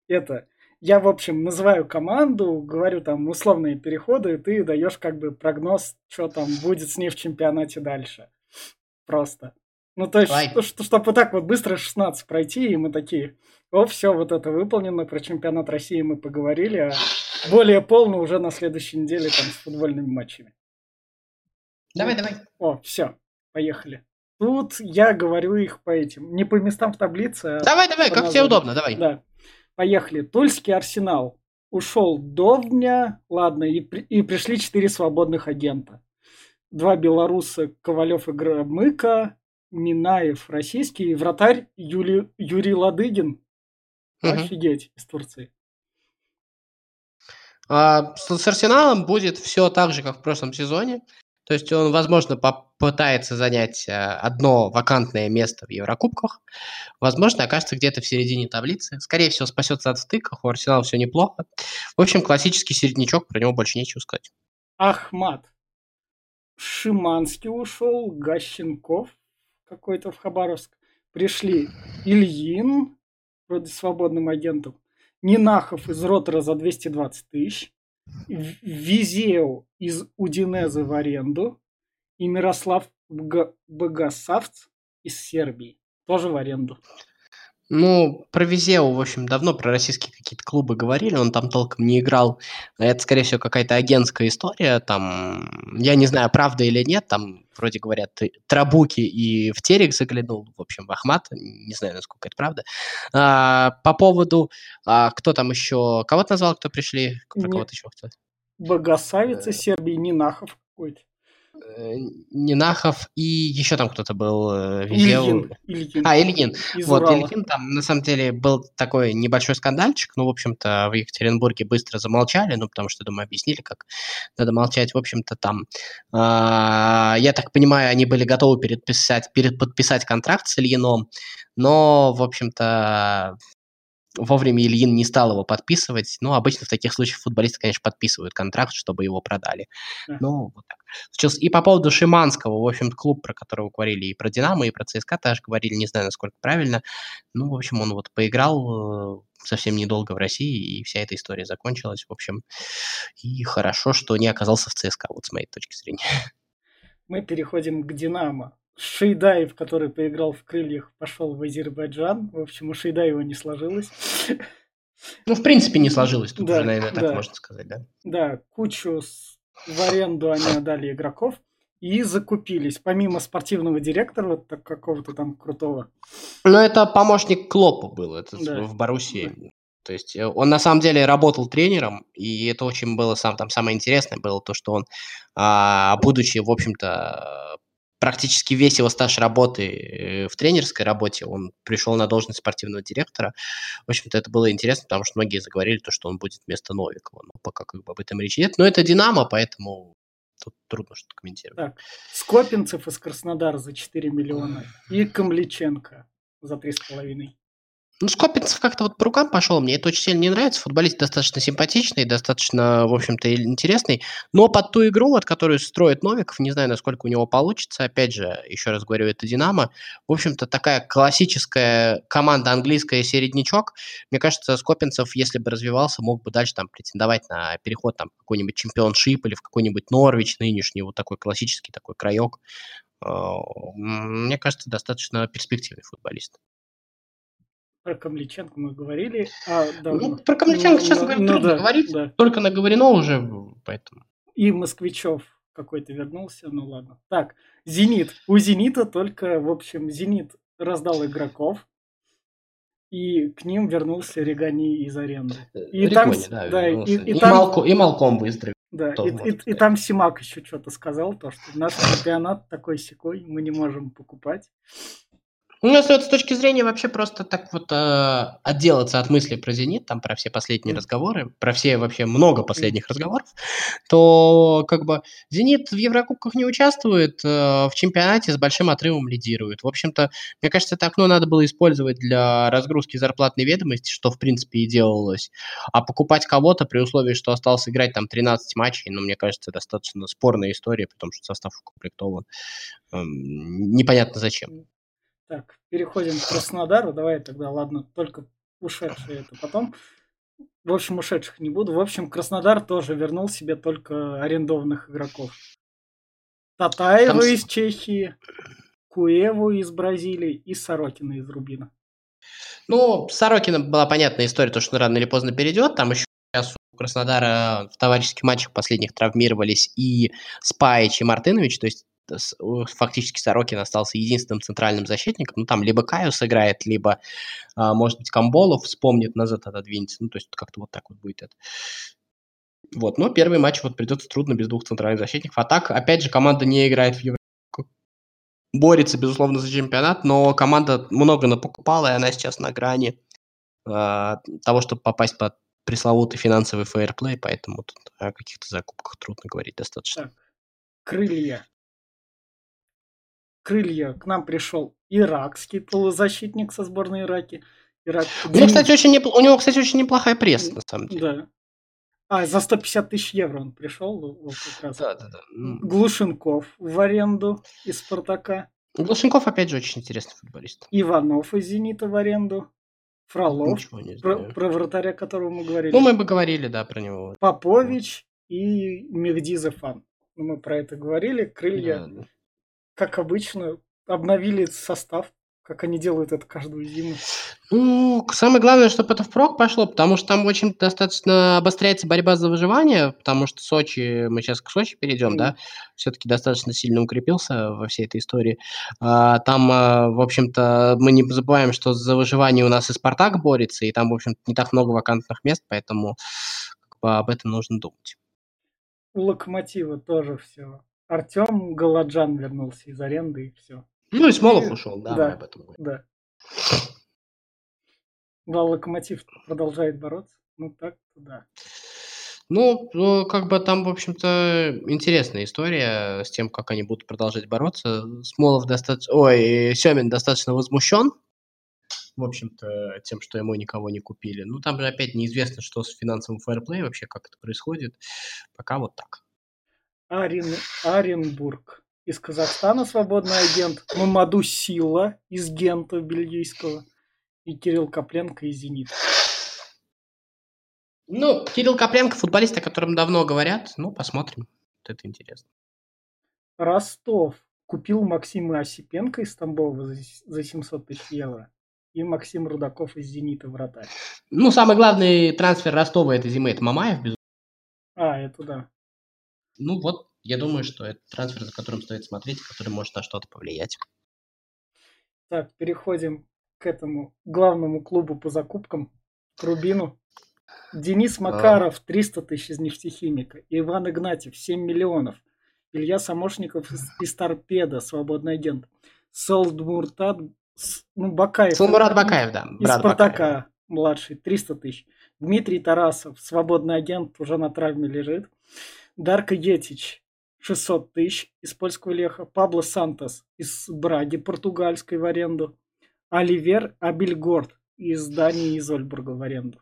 это, я, в общем, называю команду, говорю там условные переходы, и ты даешь как бы прогноз, что там будет с ней в чемпионате дальше. Просто. Ну, то есть, что, что, чтобы вот так вот быстро 16 пройти, и мы такие, о, все, вот это выполнено, про чемпионат России мы поговорили, а более полно уже на следующей неделе там с футбольными матчами. Давай, давай. О, все, поехали. Тут я говорю их по этим, не по местам в таблице. А давай, давай, как тебе удобно, давай. Да. Поехали. Тульский арсенал. Ушел Довня, ладно, и, и пришли четыре свободных агента. Два белоруса, Ковалев и Громыка, Минаев российский, вратарь Юли, Юрий Ладыгин. Угу. Офигеть, из Турции. А, с, с Арсеналом будет все так же, как в прошлом сезоне. То есть он, возможно, попытается занять э, одно вакантное место в Еврокубках. Возможно, окажется где-то в середине таблицы. Скорее всего, спасется от стыков. У Арсенала все неплохо. В общем, классический середнячок, про него больше нечего сказать. Ахмат. Шиманский ушел, Гащенков какой-то в Хабаровск. Пришли Ильин, вроде свободным агентом, Нинахов из Ротора за 220 тысяч, Визеу из Удинеза в аренду и Мирослав Богосавц из Сербии тоже в аренду. Ну, про Визеу, в общем, давно про российские какие-то клубы говорили, он там толком не играл. Это, скорее всего, какая-то агентская история. Там, я не знаю, правда или нет, там, вроде говорят, Трабуки и в Терек заглянул, в общем, в Ахмат, не знаю, насколько это правда. А, по поводу, а, кто там еще, кого ты назвал, кто пришли, про кого-то еще кто Богосавица Сербии, Нинахов какой-то. Э, Нинахов и еще там кто-то был э, Ильин, Ильин. А, Ильин. Из вот, Урала. Ильин там на самом деле был такой небольшой скандальчик, ну, в общем-то, в Екатеринбурге быстро замолчали, ну, потому что, думаю, объяснили, как надо молчать. В общем-то, там, э, я так понимаю, они были готовы переписать, переподписать контракт с Ильином, но, в общем-то, вовремя Ильин не стал его подписывать. Ну, обычно в таких случаях футболисты, конечно, подписывают контракт, чтобы его продали. Yeah. Ну, вот так. Сейчас и по поводу Шиманского, в общем, клуб, про которого говорили, и про Динамо, и про ЦСКА тоже говорили, не знаю, насколько правильно. Ну, в общем, он вот поиграл э, совсем недолго в России, и вся эта история закончилась, в общем. И хорошо, что не оказался в ЦСКА, вот с моей точки зрения. Мы переходим к Динамо. Шейдаев, который поиграл в крыльях, пошел в Азербайджан. В общем, у Шейдаева не сложилось. Ну, в принципе, не сложилось. Тут да, уже, наверное, так да. можно сказать, да? Да, кучу в аренду они отдали игроков и закупились. Помимо спортивного директора, вот так, какого-то там крутого. Ну, это помощник Клопа был это да. в Боруссии. Да. То есть э, он на самом деле работал тренером, и это очень было сам, там самое интересное было то, что он, а, будучи, в общем-то, практически весь его стаж работы э, в тренерской работе, он пришел на должность спортивного директора. В общем-то, это было интересно, потому что многие заговорили то, что он будет вместо Новикова. Но пока как бы об этом речи нет. Но это Динамо, поэтому тут трудно что-то комментировать. Так, Скопинцев из Краснодара за 4 миллиона и Камличенко за 3,5. Ну, Скопинцев как-то вот по рукам пошел. Мне это очень сильно не нравится. Футболист достаточно симпатичный, достаточно, в общем-то, интересный. Но под ту игру, вот, которую строит Новиков, не знаю, насколько у него получится. Опять же, еще раз говорю, это Динамо. В общем-то, такая классическая команда английская середнячок. Мне кажется, Скопинцев, если бы развивался, мог бы дальше там претендовать на переход там, в какой-нибудь чемпионшип или в какой-нибудь Норвич нынешний, вот такой классический такой краек. Мне кажется, достаточно перспективный футболист. Про Камличенко мы говорили. А, да, ну, про Камличенко, ну, честно говоря, ну, трудно да, говорить. Да. Только наговорено уже, поэтому. И Москвичев какой-то вернулся, ну ладно. Так, Зенит. У Зенита только, в общем, Зенит раздал игроков, и к ним вернулся Регани из аренды. И Регони, там, да, да, и, и, и, там, Малко, и Малком выздоровел. Да, и, и, и там Симак еще что-то сказал, то, что наш чемпионат такой секой, мы не можем покупать. Ну, если с точки зрения вообще просто так вот э, отделаться от мысли про «Зенит», там про все последние mm. разговоры, про все вообще много последних разговоров, то как бы «Зенит» в Еврокубках не участвует, э, в чемпионате с большим отрывом лидирует. В общем-то, мне кажется, это окно надо было использовать для разгрузки зарплатной ведомости, что, в принципе, и делалось. А покупать кого-то при условии, что осталось играть там 13 матчей, ну, мне кажется, достаточно спорная история, потому что состав укомплектован. Э, непонятно зачем. Так, переходим к Краснодару. Давай тогда, ладно, только ушедшие это потом. В общем, ушедших не буду. В общем, Краснодар тоже вернул себе только арендованных игроков. Татаева Там... из Чехии, Куеву из Бразилии и Сорокина из Рубина. Ну, Сорокина была понятная история, то, что он рано или поздно перейдет. Там еще сейчас у Краснодара в товарищеских матчах последних травмировались и Спаич, и Мартынович, то есть фактически Сорокин остался единственным центральным защитником. Ну, там либо Каю сыграет, либо, а, может быть, Камболов вспомнит, назад отодвинется. Ну, то есть как-то вот так вот будет это. Вот, но первый матч вот придется трудно без двух центральных защитников. А так, опять же, команда не играет в Евро борется, безусловно, за чемпионат, но команда много напокупала, и она сейчас на грани э, того, чтобы попасть под пресловутый финансовый фейерплей, поэтому тут о каких-то закупках трудно говорить достаточно. Так. Крылья крылья к нам пришел иракский полузащитник со сборной Ираки. Ирак... У, него, кстати, очень непл... у него, кстати, очень неплохая пресса, на самом деле. Да. А, за 150 тысяч евро он пришел. Вот как раз. Да, да, да. Глушенков в аренду из Спартака. Глушенков, опять же, очень интересный футболист. Иванов из Зенита в аренду. Фролов, про, про вратаря, которого мы говорили. Ну, мы бы говорили, да, про него. Попович и Мехди Зефан. Ну, мы про это говорили. Крылья да, да как обычно, обновили состав, как они делают это каждую зиму. Ну, самое главное, чтобы это впрок пошло, потому что там очень достаточно обостряется борьба за выживание, потому что Сочи, мы сейчас к Сочи перейдем, mm. да, все-таки достаточно сильно укрепился во всей этой истории. А, там, а, в общем-то, мы не забываем, что за выживание у нас и Спартак борется, и там, в общем-то, не так много вакантных мест, поэтому как бы, об этом нужно думать. У Локомотива тоже все Артем Галаджан вернулся из аренды и все. Ну и Смолов и... ушел, да, да, об этом говорим. Да. Да, Локомотив продолжает бороться. Ну так да. Ну, ну, как бы там, в общем-то, интересная история с тем, как они будут продолжать бороться. Смолов достаточно... Ой, Семин достаточно возмущен, в общем-то, тем, что ему никого не купили. Ну, там же опять неизвестно, что с финансовым фэрплей вообще, как это происходит. Пока вот так. Арен, Оренбург. Из Казахстана свободный агент. Мамаду Сила из Гента бельгийского. И Кирилл Копленко из Зенита. Ну, Кирилл Копленко, футболист, о котором давно говорят. Ну, посмотрим. Вот это интересно. Ростов купил Максима Осипенко из Тамбова за 700 тысяч евро. И Максим Рудаков из «Зенита» вратарь. Ну, самый главный трансфер Ростова этой зимы – это Мамаев, безусловно. А, это да. Ну вот, я думаю, что это трансфер, за которым стоит смотреть, который может на что-то повлиять. Так, переходим к этому главному клубу по закупкам, к Рубину. Денис Макаров 300 тысяч из нефтехимика, Иван Игнатьев 7 миллионов, Илья Самошников из, из Торпеда, свободный агент, Солдмуртат, ну, Бакаев. Солмурат Бакаев, да. Из Спартака, Бакаев. младший, 300 тысяч. Дмитрий Тарасов, свободный агент, уже на травме лежит. Дарка Етич 600 тысяч из польского леха. Пабло Сантос из Браги, португальской в аренду. Оливер Абельгорд из Дании из Ольбурга в аренду.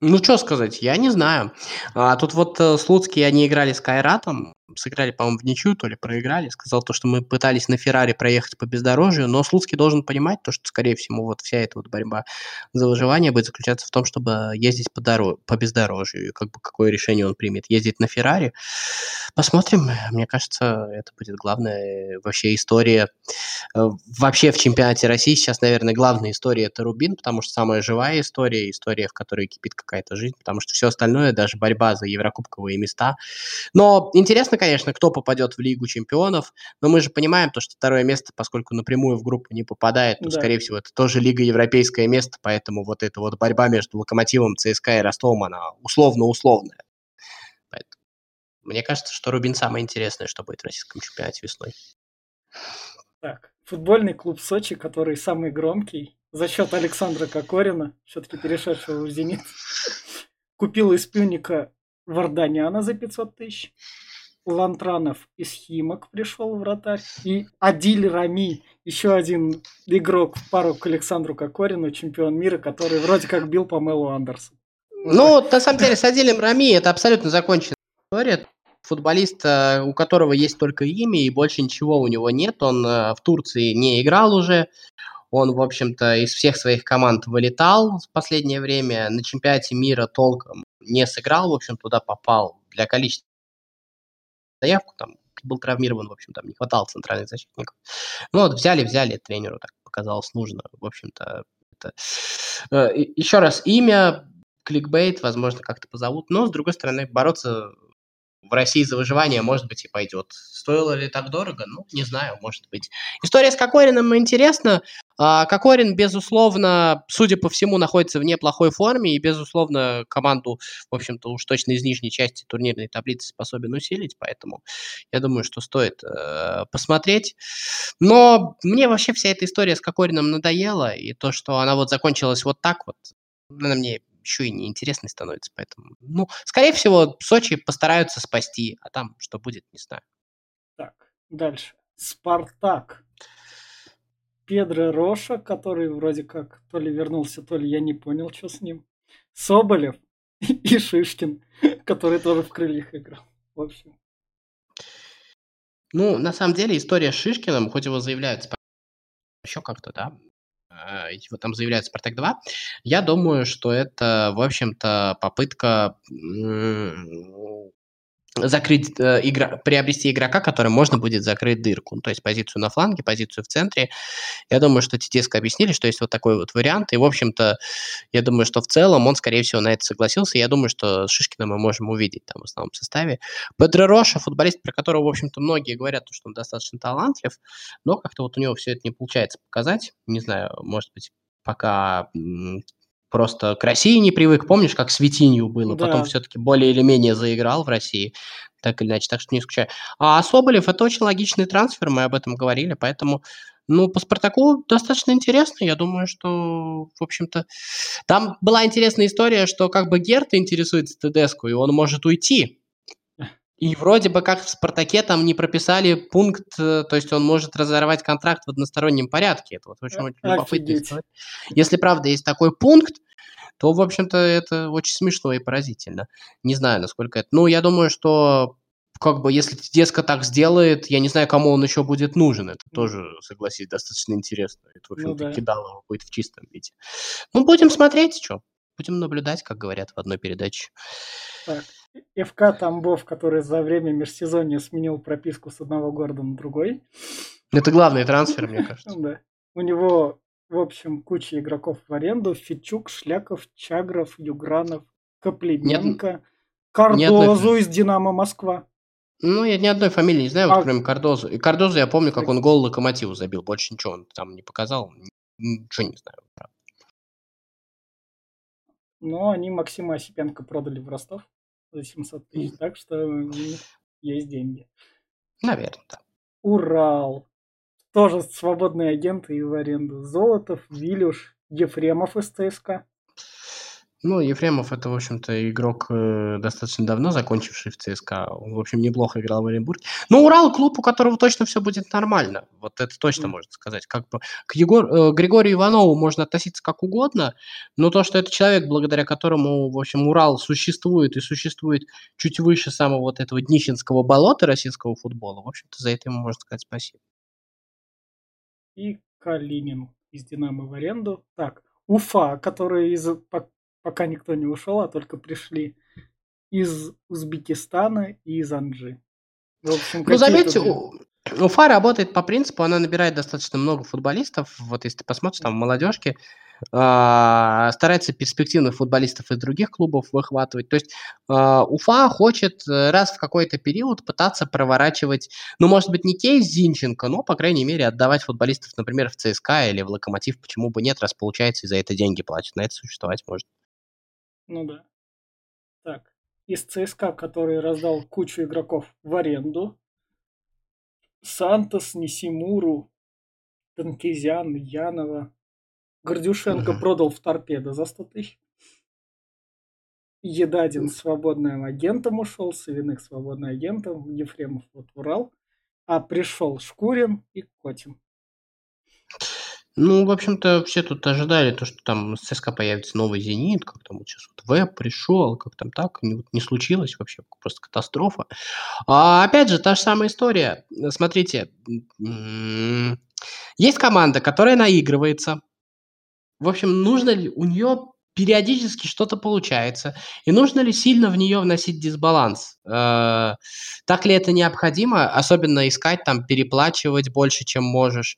Ну, что сказать, я не знаю. А, тут вот э, Слуцкие, они играли с Кайратом. Сыграли, по-моему, в ничью, то ли проиграли. Сказал то, что мы пытались на Феррари проехать по бездорожью, но Слуцкий должен понимать то, что, скорее всего, вот вся эта вот борьба за выживание будет заключаться в том, чтобы ездить по, дорог... по бездорожью. И как бы какое решение он примет. Ездить на Феррари. Посмотрим. Мне кажется, это будет главная вообще история. Э, вообще в чемпионате России сейчас, наверное, главная история это Рубин, потому что самая живая история, история, в которой кипит какая-то жизнь, потому что все остальное, даже борьба за еврокубковые места. Но интересно, конечно, кто попадет в Лигу чемпионов, но мы же понимаем то, что второе место, поскольку напрямую в группу не попадает, то, да. скорее всего, это тоже Лига европейское место, поэтому вот эта вот борьба между Локомотивом, ЦСКА и Ростовом, она условно-условная. Поэтому мне кажется, что Рубин самое интересное, что будет в российском чемпионате весной. Так, футбольный клуб Сочи, который самый громкий, за счет Александра Кокорина, все-таки перешедшего в «Зенит», *laughs* купил из Пюника Варданяна за 500 тысяч. Лантранов из Химок пришел вратарь. И Адиль Рами, еще один игрок в пару к Александру Кокорину, чемпион мира, который вроде как бил по Мелу Андерсу. Ну, на самом деле, с Адилем Рами это абсолютно законченная история. Футболист, э, у которого есть только имя и больше ничего у него нет. Он э, в Турции не играл уже. Он, в общем-то, из всех своих команд вылетал в последнее время. На чемпионате мира толком не сыграл, в общем, туда попал для количества заявку, там был травмирован, в общем, там не хватало центральных защитников. Ну вот взяли, взяли, тренеру так показалось нужно, в общем-то. Это... Э, еще раз, имя, кликбейт, возможно, как-то позовут, но, с другой стороны, бороться в России за выживание, может быть, и пойдет. Стоило ли так дорого? Ну, не знаю, может быть. История с Кокорином интересна. А, Кокорин, безусловно, судя по всему, находится в неплохой форме и, безусловно, команду, в общем-то, уж точно из нижней части турнирной таблицы способен усилить, поэтому я думаю, что стоит э, посмотреть. Но мне вообще вся эта история с Кокорином надоела, и то, что она вот закончилась вот так вот, она мне еще и неинтересный становится. Поэтому, ну, скорее всего, Сочи постараются спасти, а там что будет, не знаю. Так, дальше. Спартак. Педро Роша, который вроде как то ли вернулся, то ли я не понял, что с ним. Соболев *laughs* и Шишкин, который тоже в крыльях играл. В общем. Ну, на самом деле, история с Шишкиным, хоть его заявляют еще как-то, да, его там заявляет «Спартак-2», я думаю, что это, в общем-то, попытка закрыть э, игра, приобрести игрока, который можно будет закрыть дырку, ну, то есть позицию на фланге, позицию в центре. Я думаю, что Тедеско объяснили, что есть вот такой вот вариант, и, в общем-то, я думаю, что в целом он, скорее всего, на это согласился. Я думаю, что Шишкина мы можем увидеть там в основном составе. Педро Роша, футболист, про которого, в общем-то, многие говорят, что он достаточно талантлив, но как-то вот у него все это не получается показать. Не знаю, может быть, пока просто к России не привык. Помнишь, как с Витинью было? Да. Потом все-таки более или менее заиграл в России, так или иначе, так что не скучаю. А Соболев – это очень логичный трансфер, мы об этом говорили, поэтому ну, по Спартаку достаточно интересно. Я думаю, что, в общем-то, там была интересная история, что как бы Герт интересуется Тедеску, и он может уйти. И вроде бы как в «Спартаке» там не прописали пункт, э, то есть он может разорвать контракт в одностороннем порядке. Это вот очень, очень любопытно. Если правда есть такой пункт, то, в общем-то, это очень смешно и поразительно. Не знаю, насколько это... Ну, я думаю, что как бы, если Тедеско так сделает, я не знаю, кому он еще будет нужен. Это тоже, согласись, достаточно интересно. Это, в общем-то, ну, да. кидало будет в чистом виде. Ну, будем смотреть, что. Будем наблюдать, как говорят в одной передаче. Так. ФК Тамбов, который за время межсезонья сменил прописку с одного города на другой. Это главный трансфер, мне кажется. Да. У него, в общем, куча игроков в аренду. Фичук, Шляков, Чагров, Югранов, Коплиненко, Нет... Кардозу из Динамо Москва. Ну, я ни одной фамилии не знаю, вот, а... кроме Кардозу. И Кардозу я помню, как он гол Локомотиву забил. Больше ничего он там не показал. Ничего не знаю. Но они Максима Осипенко продали в Ростов за 700 тысяч, так что у них есть деньги. Наверное, да. Урал. Тоже свободные агенты и в аренду. Золотов, Вилюш, Ефремов из ЦСКА. Ну, Ефремов это, в общем-то, игрок э, достаточно давно закончивший в ЦСКА. Он, в общем, неплохо играл в Оренбурге. Но Урал клуб, у которого точно все будет нормально. Вот это точно можно сказать. Как бы к Егор, э, Григорию Иванову можно относиться как угодно, но то, что это человек, благодаря которому, в общем, Урал существует и существует чуть выше самого вот этого днищенского болота российского футбола, в общем-то, за это ему можно сказать спасибо. И Калинин из «Динамо» в аренду. Так, Уфа, который из пока никто не ушел, а только пришли из Узбекистана и из Анжи. В общем, ну, заметьте, Уфа работает по принципу, она набирает достаточно много футболистов. Вот если ты посмотришь, там молодежки, а, старается перспективных футболистов из других клубов выхватывать. То есть а, Уфа хочет э, раз в какой-то период пытаться проворачивать, ну, может быть, не кейс Зинченко, но, по крайней мере, отдавать футболистов, например, в ЦСКА или в Локомотив. Почему бы нет, раз получается, и за это деньги платят. На это существовать может. Ну да. Так, из ЦСКА, который раздал кучу игроков в аренду, Сантос, Нисимуру, Танкизян, Янова, Гордюшенко продал в торпедо за 100 тысяч. Едадин свободным агентом ушел, Савиных свободным агентом, Ефремов вот Урал. А пришел Шкурин и Котин. Ну, в общем-то, все тут ожидали то, что там с ЦСКА появится новый «Зенит», как там вот сейчас вот веб пришел, как там так, не, не случилось вообще, просто катастрофа. А, опять же, та же самая история. Смотрите, есть команда, которая наигрывается. В общем, нужно ли у нее периодически что-то получается, и нужно ли сильно в нее вносить дисбаланс? Э, так ли это необходимо? Особенно искать там, переплачивать больше, чем можешь.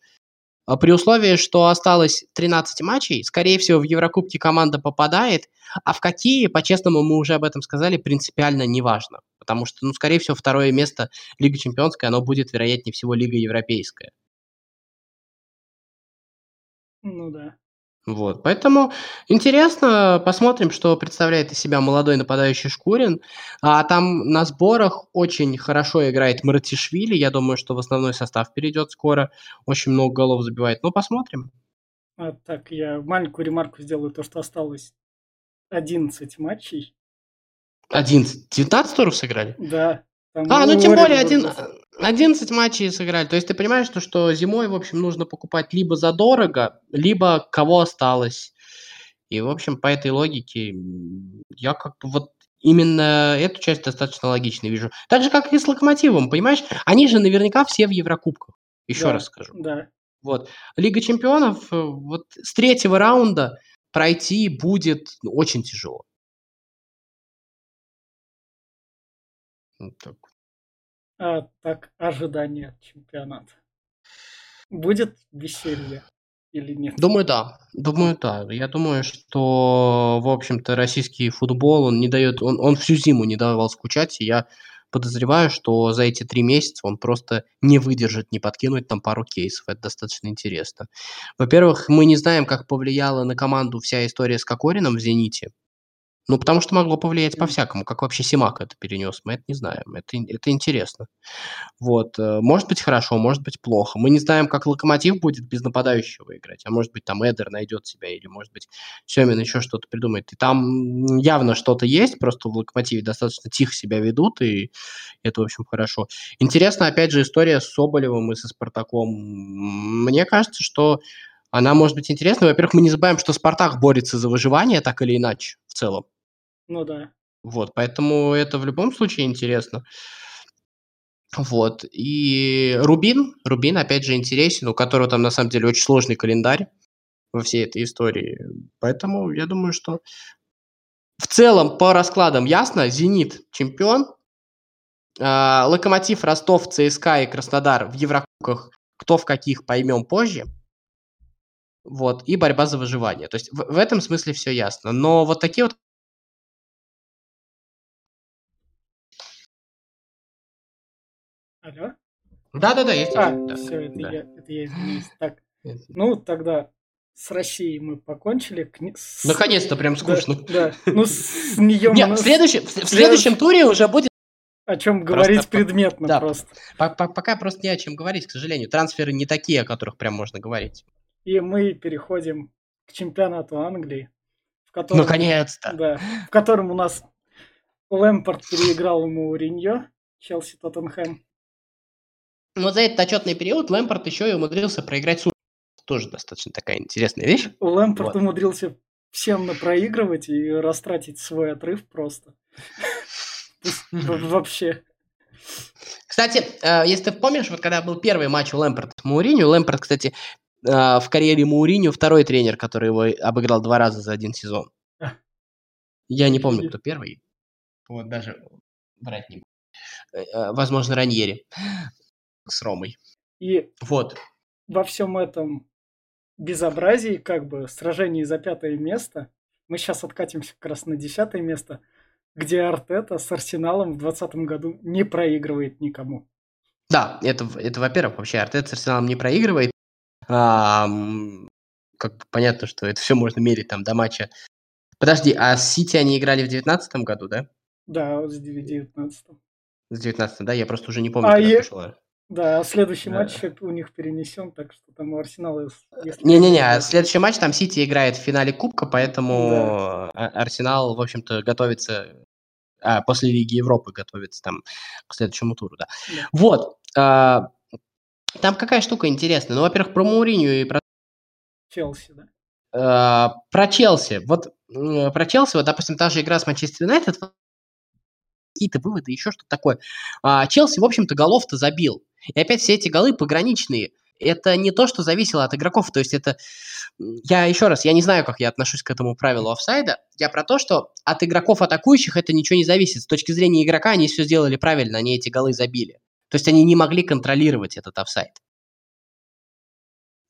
А при условии, что осталось 13 матчей, скорее всего, в Еврокубке команда попадает, а в какие, по-честному, мы уже об этом сказали, принципиально неважно. Потому что, ну, скорее всего, второе место Лига Чемпионская, оно будет, вероятнее всего, Лига Европейская. Ну да. Вот, поэтому интересно, посмотрим, что представляет из себя молодой нападающий Шкурин. А там на сборах очень хорошо играет Маратишвили. Я думаю, что в основной состав перейдет скоро. Очень много голов забивает. Ну, посмотрим. А, так, я маленькую ремарку сделаю. То, что осталось 11 матчей. 11? 19 туров сыграли? Да. А, ну тем более один, 11 матчей сыграли. То есть ты понимаешь, что, что зимой, в общем, нужно покупать либо задорого, либо кого осталось. И, в общем, по этой логике я как-то вот именно эту часть достаточно логично вижу. Так же, как и с Локомотивом, понимаешь? Они же наверняка все в Еврокубках. Еще да, раз скажу. Да. Вот. Лига чемпионов, э, вот с третьего раунда пройти будет очень тяжело. Вот так. А так, ожидание чемпионата. Будет веселье или нет? Думаю, да. Думаю, да. Я думаю, что, в общем-то, российский футбол, он не дает, он, он всю зиму не давал скучать, и я подозреваю, что за эти три месяца он просто не выдержит, не подкинуть там пару кейсов. Это достаточно интересно. Во-первых, мы не знаем, как повлияла на команду вся история с Кокорином в «Зените». Ну, потому что могло повлиять по-всякому. Как вообще Симак это перенес, мы это не знаем. Это, это интересно. Вот. Э, может быть хорошо, может быть плохо. Мы не знаем, как Локомотив будет без нападающего играть. А может быть там Эдер найдет себя, или может быть Семин еще что-то придумает. И там явно что-то есть, просто в Локомотиве достаточно тихо себя ведут, и это, в общем, хорошо. Интересно, опять же, история с Соболевым и со Спартаком. Мне кажется, что она может быть интересна. Во-первых, мы не забываем, что Спартак борется за выживание, так или иначе, в целом. Ну да. Вот, поэтому это в любом случае интересно. Вот. И Рубин, Рубин, опять же, интересен, у которого там на самом деле очень сложный календарь во всей этой истории. Поэтому я думаю, что в целом по раскладам ясно. Зенит чемпион. А, Локомотив, Ростов, ЦСКА и Краснодар в Еврокубках. Кто в каких, поймем позже. Вот. И борьба за выживание. То есть в, в этом смысле все ясно. Но вот такие вот Алло? Да-да-да, есть. А, да. все, это, да. я, это я извиняюсь. Так, ну тогда с Россией мы покончили. С... Наконец-то, прям скучно. Да, да. ну с нее Нет, в, следующем, в, в следующем туре уже будет о чем говорить просто, предметно да, просто. Пока просто не о чем говорить, к сожалению. Трансферы не такие, о которых прям можно говорить. И мы переходим к чемпионату Англии, в котором, Наконец-то! Да, в котором у нас Лэмпорт переиграл ему Риньо, Челси Тоттенхэм. Но за этот отчетный период Лэмпорт еще и умудрился проиграть Су. Тоже достаточно такая интересная вещь. Лэмпорт вот. умудрился всем напроигрывать и растратить свой отрыв просто. *laughs* Вообще. Кстати, э, если ты помнишь, вот когда был первый матч у Лэмпорта с Мауриню, Лэмпорт, кстати, э, в карьере Мауриню второй тренер, который его обыграл два раза за один сезон. Я не помню, кто первый. Вот даже брать не буду. Э, возможно, Раньери с Ромой. И вот. во всем этом безобразии, как бы, сражении за пятое место, мы сейчас откатимся как раз на десятое место, где Артета с Арсеналом в 2020 году не проигрывает никому. Да, это, это во-первых, вообще Артета с Арсеналом не проигрывает. А, как понятно, что это все можно мерить там до матча. Подожди, а с Сити они играли в 2019 году, да? Да, с 19 С 19 да? Я просто уже не помню, а когда е... пошло. Да, следующий да. матч у них перенесен, так что там у Арсенала... Не-не-не, следующий матч там Сити играет в финале Кубка, поэтому да. Арсенал, в общем-то, готовится... А, после Лиги Европы готовится там к следующему туру, да. да. Вот. А, там какая штука интересная. Ну, во-первых, про Мауриню и про... Челси, да. А, про Челси. Вот про Челси, вот, допустим, та же игра с Манчестер Юнайтед, какие-то выводы, еще что-то такое. А, Челси, в общем-то, голов-то забил. И опять все эти голы пограничные. Это не то, что зависело от игроков. То есть это... Я еще раз, я не знаю, как я отношусь к этому правилу офсайда. Я про то, что от игроков атакующих это ничего не зависит. С точки зрения игрока они все сделали правильно, они эти голы забили. То есть они не могли контролировать этот офсайд.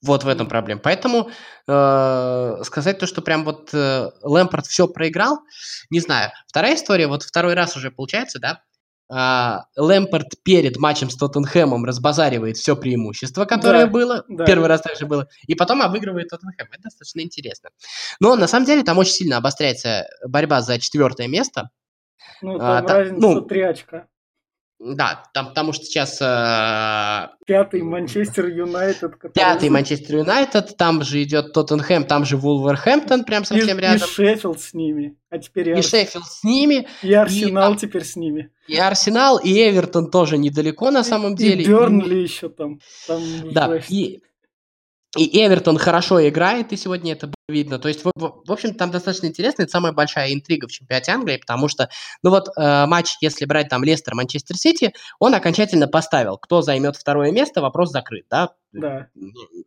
Вот в этом проблема. Поэтому э, сказать то, что прям вот э, Лэмпорт все проиграл, не знаю. Вторая история, вот второй раз уже получается, да, Лэмпорт перед матчем с Тоттенхэмом разбазаривает все преимущество, которое да, было. Да. Первый раз также было. И потом обыгрывает Тоттенхэм. Это достаточно интересно. Но на самом деле там очень сильно обостряется борьба за четвертое место. Ну, там а, разница ну, 3 очка. Да, там, потому что сейчас... Э, пятый Манчестер Юнайтед. Который... Пятый Манчестер Юнайтед, там же идет Тоттенхэм, там же Вулверхэмптон прям совсем и, рядом. И Шеффилд с ними. А теперь и, и Арс... Шеффилд с ними. И Арсенал и, теперь с ними. И Арсенал, и Эвертон тоже недалеко на самом и, деле. И Бернли и... еще там. там да, и, и Эвертон хорошо играет, и сегодня это было видно. То есть, в, в, в общем, там достаточно интересно. Это самая большая интрига в чемпионате Англии, потому что, ну вот, э, матч, если брать там Лестер, Манчестер Сити, он окончательно поставил, кто займет второе место, вопрос закрыт, да? Да.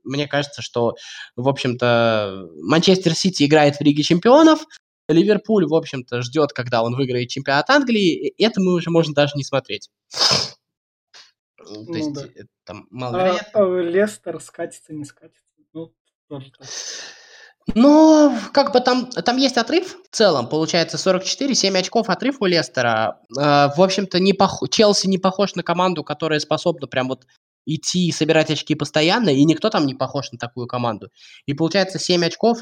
Мне кажется, что, в общем-то, Манчестер Сити играет в Лиге чемпионов, Ливерпуль, в общем-то, ждет, когда он выиграет чемпионат Англии, это мы уже можем даже не смотреть. То ну, есть да. там маловероятно. А, а Лестер скатится, не скатится. Ну, тоже так. Но как бы там, там есть отрыв в целом, получается 44, 7 очков отрыв у Лестера. Э, в общем-то, не пох... Челси не похож на команду, которая способна прям вот идти и собирать очки постоянно, и никто там не похож на такую команду. И получается 7 очков,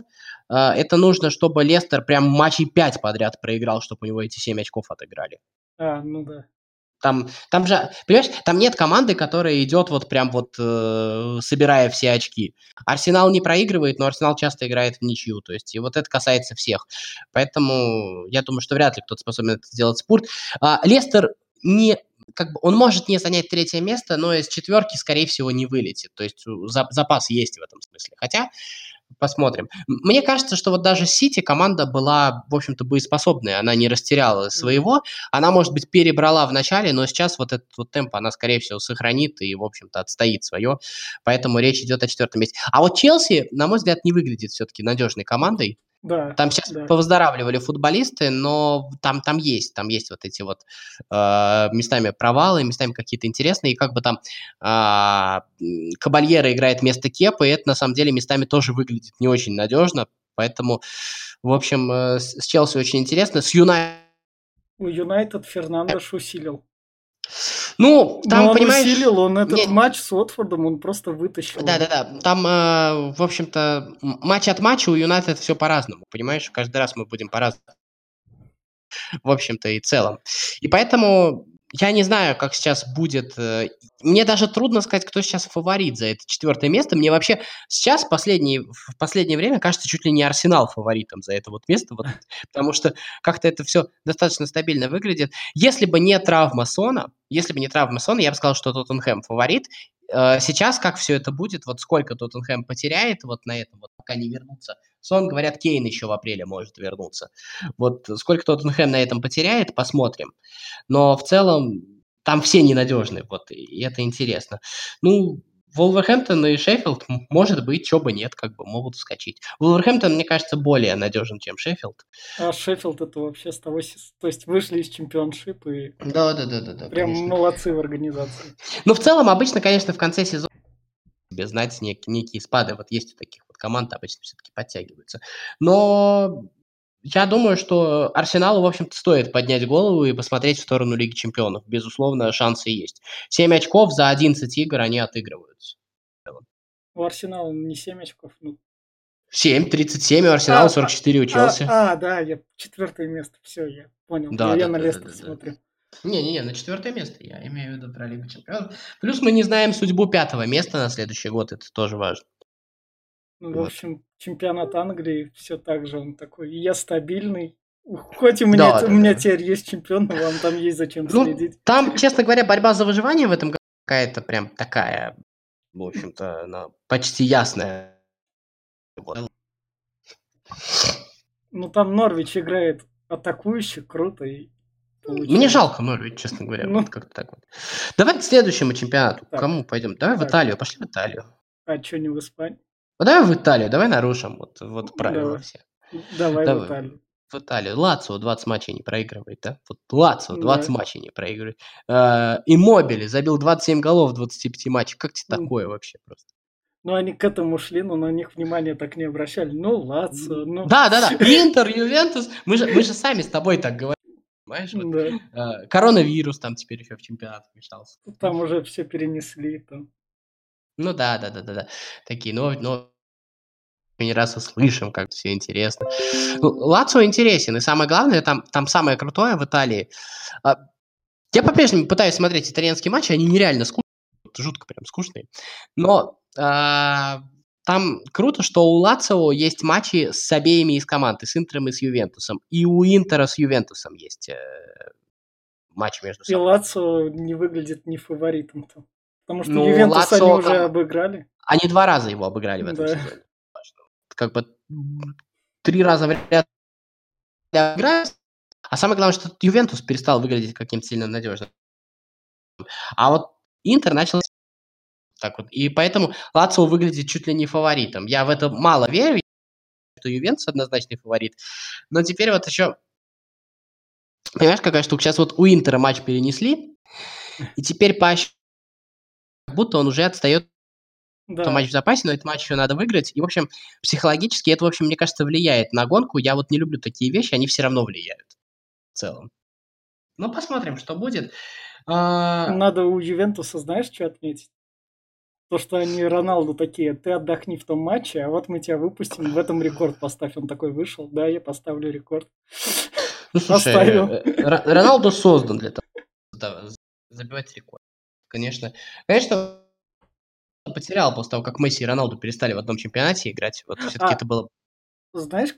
э, это нужно, чтобы Лестер прям матчей 5 подряд проиграл, чтобы у него эти 7 очков отыграли. А, ну да. Там, там же, понимаешь, там нет команды, которая идет вот прям вот э, собирая все очки. Арсенал не проигрывает, но Арсенал часто играет в ничью, то есть и вот это касается всех. Поэтому я думаю, что вряд ли кто-то способен это сделать спорт. А, Лестер не как бы он может не занять третье место, но из четверки, скорее всего, не вылетит. То есть запас есть в этом смысле. Хотя Посмотрим. Мне кажется, что вот даже Сити команда была, в общем-то, боеспособная. Она не растеряла своего. Она, может быть, перебрала в начале, но сейчас вот этот вот темп она, скорее всего, сохранит и, в общем-то, отстоит свое. Поэтому речь идет о четвертом месте. А вот Челси, на мой взгляд, не выглядит все-таки надежной командой. Да, там сейчас да. повыздоравливали футболисты, но там, там есть, там есть вот эти вот э, местами провалы, местами какие-то интересные, и как бы там э, Кабальера играет вместо Кепа, и это на самом деле местами тоже выглядит не очень надежно, поэтому, в общем, э, с Челси очень интересно, с Юнайтед... Юнайтед Фернандеш усилил. Ну, там, Но он понимаешь... усилил, он этот Нет. матч с Уотфордом, он просто вытащил. Да-да-да, там, э, в общем-то, матч от матча у Юнайтед все по-разному, понимаешь? Каждый раз мы будем по-разному. В общем-то и целом. И поэтому я не знаю, как сейчас будет. Э, мне даже трудно сказать, кто сейчас фаворит за это четвертое место. Мне вообще сейчас последнее, в последнее время кажется чуть ли не Арсенал фаворитом за это вот место, вот, потому что как-то это все достаточно стабильно выглядит. Если бы не травма Сона, если бы не травма Сона, я бы сказал, что Тоттенхэм фаворит. Э, сейчас как все это будет, вот сколько Тоттенхэм потеряет вот на этом, вот пока не вернутся. Сон, говорят, Кейн еще в апреле может вернуться. Вот сколько Тоттенхэм на этом потеряет, посмотрим. Но в целом там все ненадежны, вот, и это интересно. Ну, Волверхэмптон и Шеффилд, может быть, чего бы нет, как бы могут вскочить. Волверхэмптон, мне кажется, более надежен, чем Шеффилд. А Шеффилд это вообще с того... То есть вышли из чемпионшипа и... Да, да, да, да. да прям конечно. молодцы в организации. Ну, в целом, обычно, конечно, в конце сезона тебе знать нек- некие спады. Вот есть у таких команд обычно все-таки подтягиваются. Но я думаю, что Арсеналу, в общем-то, стоит поднять голову и посмотреть в сторону Лиги Чемпионов. Безусловно, шансы есть. 7 очков за 11 игр они отыгрываются. У Арсенала не 7 очков, ну... 7, 37, у Арсенала а, 44 у Челси. А, а, да, я четвертое место, все, я понял. Да, я, да, я на Лестер да, да, смотрю. Не-не-не, на четвертое место я имею в виду про Лигу Чемпионов. Плюс мы не знаем судьбу пятого места на следующий год, это тоже важно. Ну, вот. в общем, чемпионат Англии все так же, он такой, я стабильный, Хоть у меня, да, у да, меня да. теперь есть чемпион, но вам там есть зачем ну, следить. Там, честно говоря, борьба за выживание в этом году какая-то прям такая, в общем-то, она почти ясная. Ну, там Норвич играет атакующий, круто. И. Мне жалко Норвич, честно говоря, ну, вот как-то так вот. Давай к следующему чемпионату. Так. Кому пойдем? Давай так. в Италию, пошли в Италию. А что не в Испанию? Ну, давай в Италию, давай нарушим вот, вот правила давай. все. Давай, давай в Италию. В Италию. Лацио 20 матчей не проигрывает, да? Вот Лацио 20 да. матчей не проигрывает. Э, Иммобили забил 27 голов в 25 матчах. Как тебе такое вообще просто? Ну, они к этому шли, но на них внимание так не обращали. Ну, Лацио, ну... Да, да, да. *laughs* Интер, Ювентус. Мы же, мы же сами с тобой так говорим. Понимаешь? Вот, да. э, коронавирус там теперь еще в чемпионат вмешался. Там уже все перенесли. Там. Ну да, да, да, да, да. Такие, но, но не раз услышим, как все интересно. Ну, Лацио интересен, и самое главное, там, там самое крутое в Италии. А, я по-прежнему пытаюсь смотреть итальянские матчи, они нереально скучные, жутко прям скучные. Но а, там круто, что у Лацио есть матчи с обеими из команд, и с Интером, и с Ювентусом. И у Интера с Ювентусом есть э, матч между собой. И Лацио не выглядит не фаворитом-то. Потому что ну, Ювентус Лацо, они уже обыграли. Они два раза его обыграли в этом да. сезоне. Как бы три раза в ряд обыграли. А самое главное, что Ювентус перестал выглядеть каким-то сильно надежным. А вот Интер начал так вот. И поэтому Лацио выглядит чуть ли не фаворитом. Я в это мало верю, что Ювентус однозначный фаворит. Но теперь вот еще... Понимаешь, какая штука? Сейчас вот у Интера матч перенесли, и теперь по как будто он уже отстает да. матч в запасе, но этот матч еще надо выиграть. И, в общем, психологически это, в общем, мне кажется, влияет на гонку. Я вот не люблю такие вещи, они все равно влияют в целом. Ну, посмотрим, что будет. А... Надо у Ювентуса, знаешь, что отметить? То, что они Роналду такие, ты отдохни в том матче, а вот мы тебя выпустим, в этом рекорд поставь. Он такой вышел, да, я поставлю рекорд. Ну, слушай, Поставил. Э, Роналду создан для того, забивать рекорд конечно. Конечно, потерял после того, как Месси и Роналду перестали в одном чемпионате играть. Вот все-таки а, это было... Знаешь,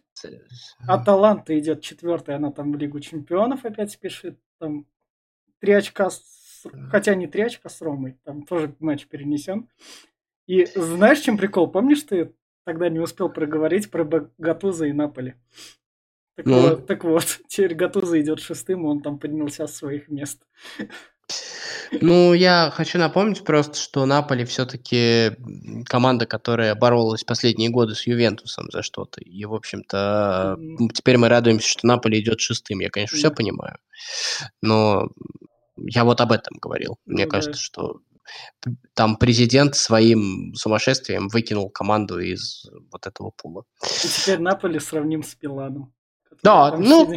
Аталанта идет четвертая, она там в Лигу чемпионов опять спешит. Там три очка, с... хотя не три очка с Ромой, там тоже матч перенесен. И знаешь, чем прикол? Помнишь, ты тогда не успел проговорить про Гатуза и Наполи? Так, ну? вот, так вот, *laughs* теперь Гатуза идет шестым, он там поднялся с своих мест. Ну, я хочу напомнить просто, что Наполи все-таки команда, которая боролась последние годы с Ювентусом за что-то. И, в общем-то, теперь мы радуемся, что Наполи идет шестым. Я, конечно, все понимаю. Но я вот об этом говорил. Мне ну, кажется, что там президент своим сумасшествием выкинул команду из вот этого пула. И теперь Наполи сравним с Пиланом. Да, ну,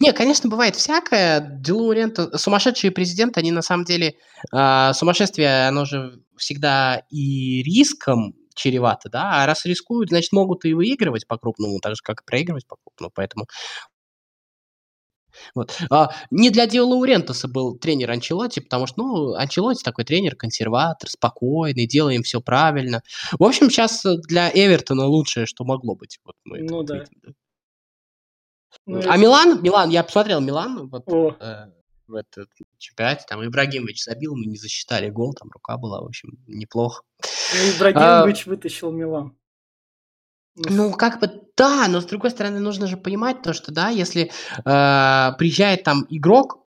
не, конечно, бывает всякое. Делурента, сумасшедшие президенты, они на самом деле, э, сумасшествие, оно же всегда и риском чревато, да, а раз рискуют, значит, могут и выигрывать по-крупному, так же, как и проигрывать по-крупному, поэтому Вот. А, не для Дио Лаурентоса был тренер Анчелотти, потому что, ну, Анчелотти такой тренер, консерватор, спокойный, делаем все правильно. В общем, сейчас для Эвертона лучшее, что могло быть. Вот мы ну да. Видим, да. Ну, а Милан, Милан, я посмотрел Милан вот, э, в этот чемпионате, там Ибрагимович забил, мы не засчитали гол, там рука была, в общем, неплохо. Ну, Ибрагимович а, вытащил Милан. Ну, как бы да, но с другой стороны, нужно же понимать то, что да, если э, приезжает там игрок,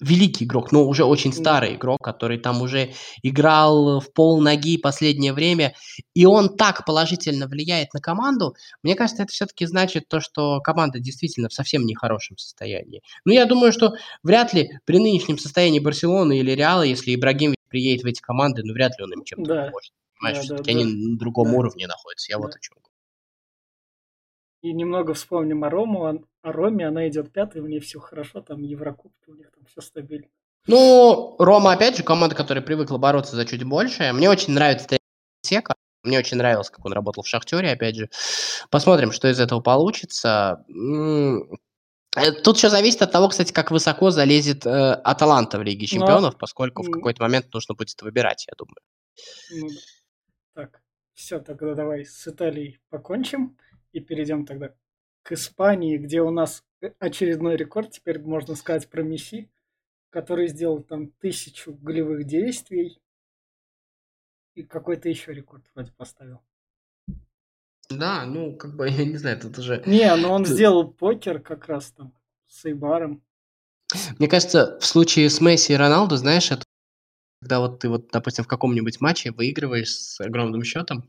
великий игрок, но уже очень старый игрок, который там уже играл в пол ноги последнее время, и он так положительно влияет на команду, мне кажется, это все-таки значит то, что команда действительно в совсем нехорошем состоянии. Ну, я думаю, что вряд ли при нынешнем состоянии Барселоны или Реала, если Ибрагимович приедет в эти команды, ну, вряд ли он им чем-то да. поможет. Понимаешь, да, все-таки да, они да. на другом да. уровне находятся. Я да. вот о чем говорю. И немного вспомним о Рому, о Роме, она идет пятой, у нее все хорошо, там Еврокубки, у них там все стабильно. Ну, Рома, опять же, команда, которая привыкла бороться за чуть больше. Мне очень нравится Сека. Мне очень нравилось, как он работал в Шахтере, опять же. Посмотрим, что из этого получится. Э, тут все зависит от того, кстати, как высоко залезет э, Аталанта в Лиге Чемпионов, Но... поскольку в какой-то момент нужно будет выбирать, я думаю. Ну, так, все, тогда давай с Италией покончим. И перейдем тогда к Испании, где у нас очередной рекорд, теперь можно сказать про Месси, который сделал там тысячу голевых действий. И какой-то еще рекорд вроде поставил. Да, ну, как бы, *laughs* я не знаю, тут уже... Не, но он сделал покер как раз там с Эйбаром. Мне кажется, в случае с Месси и Роналду, знаешь, это когда вот ты вот, допустим, в каком-нибудь матче выигрываешь с огромным счетом,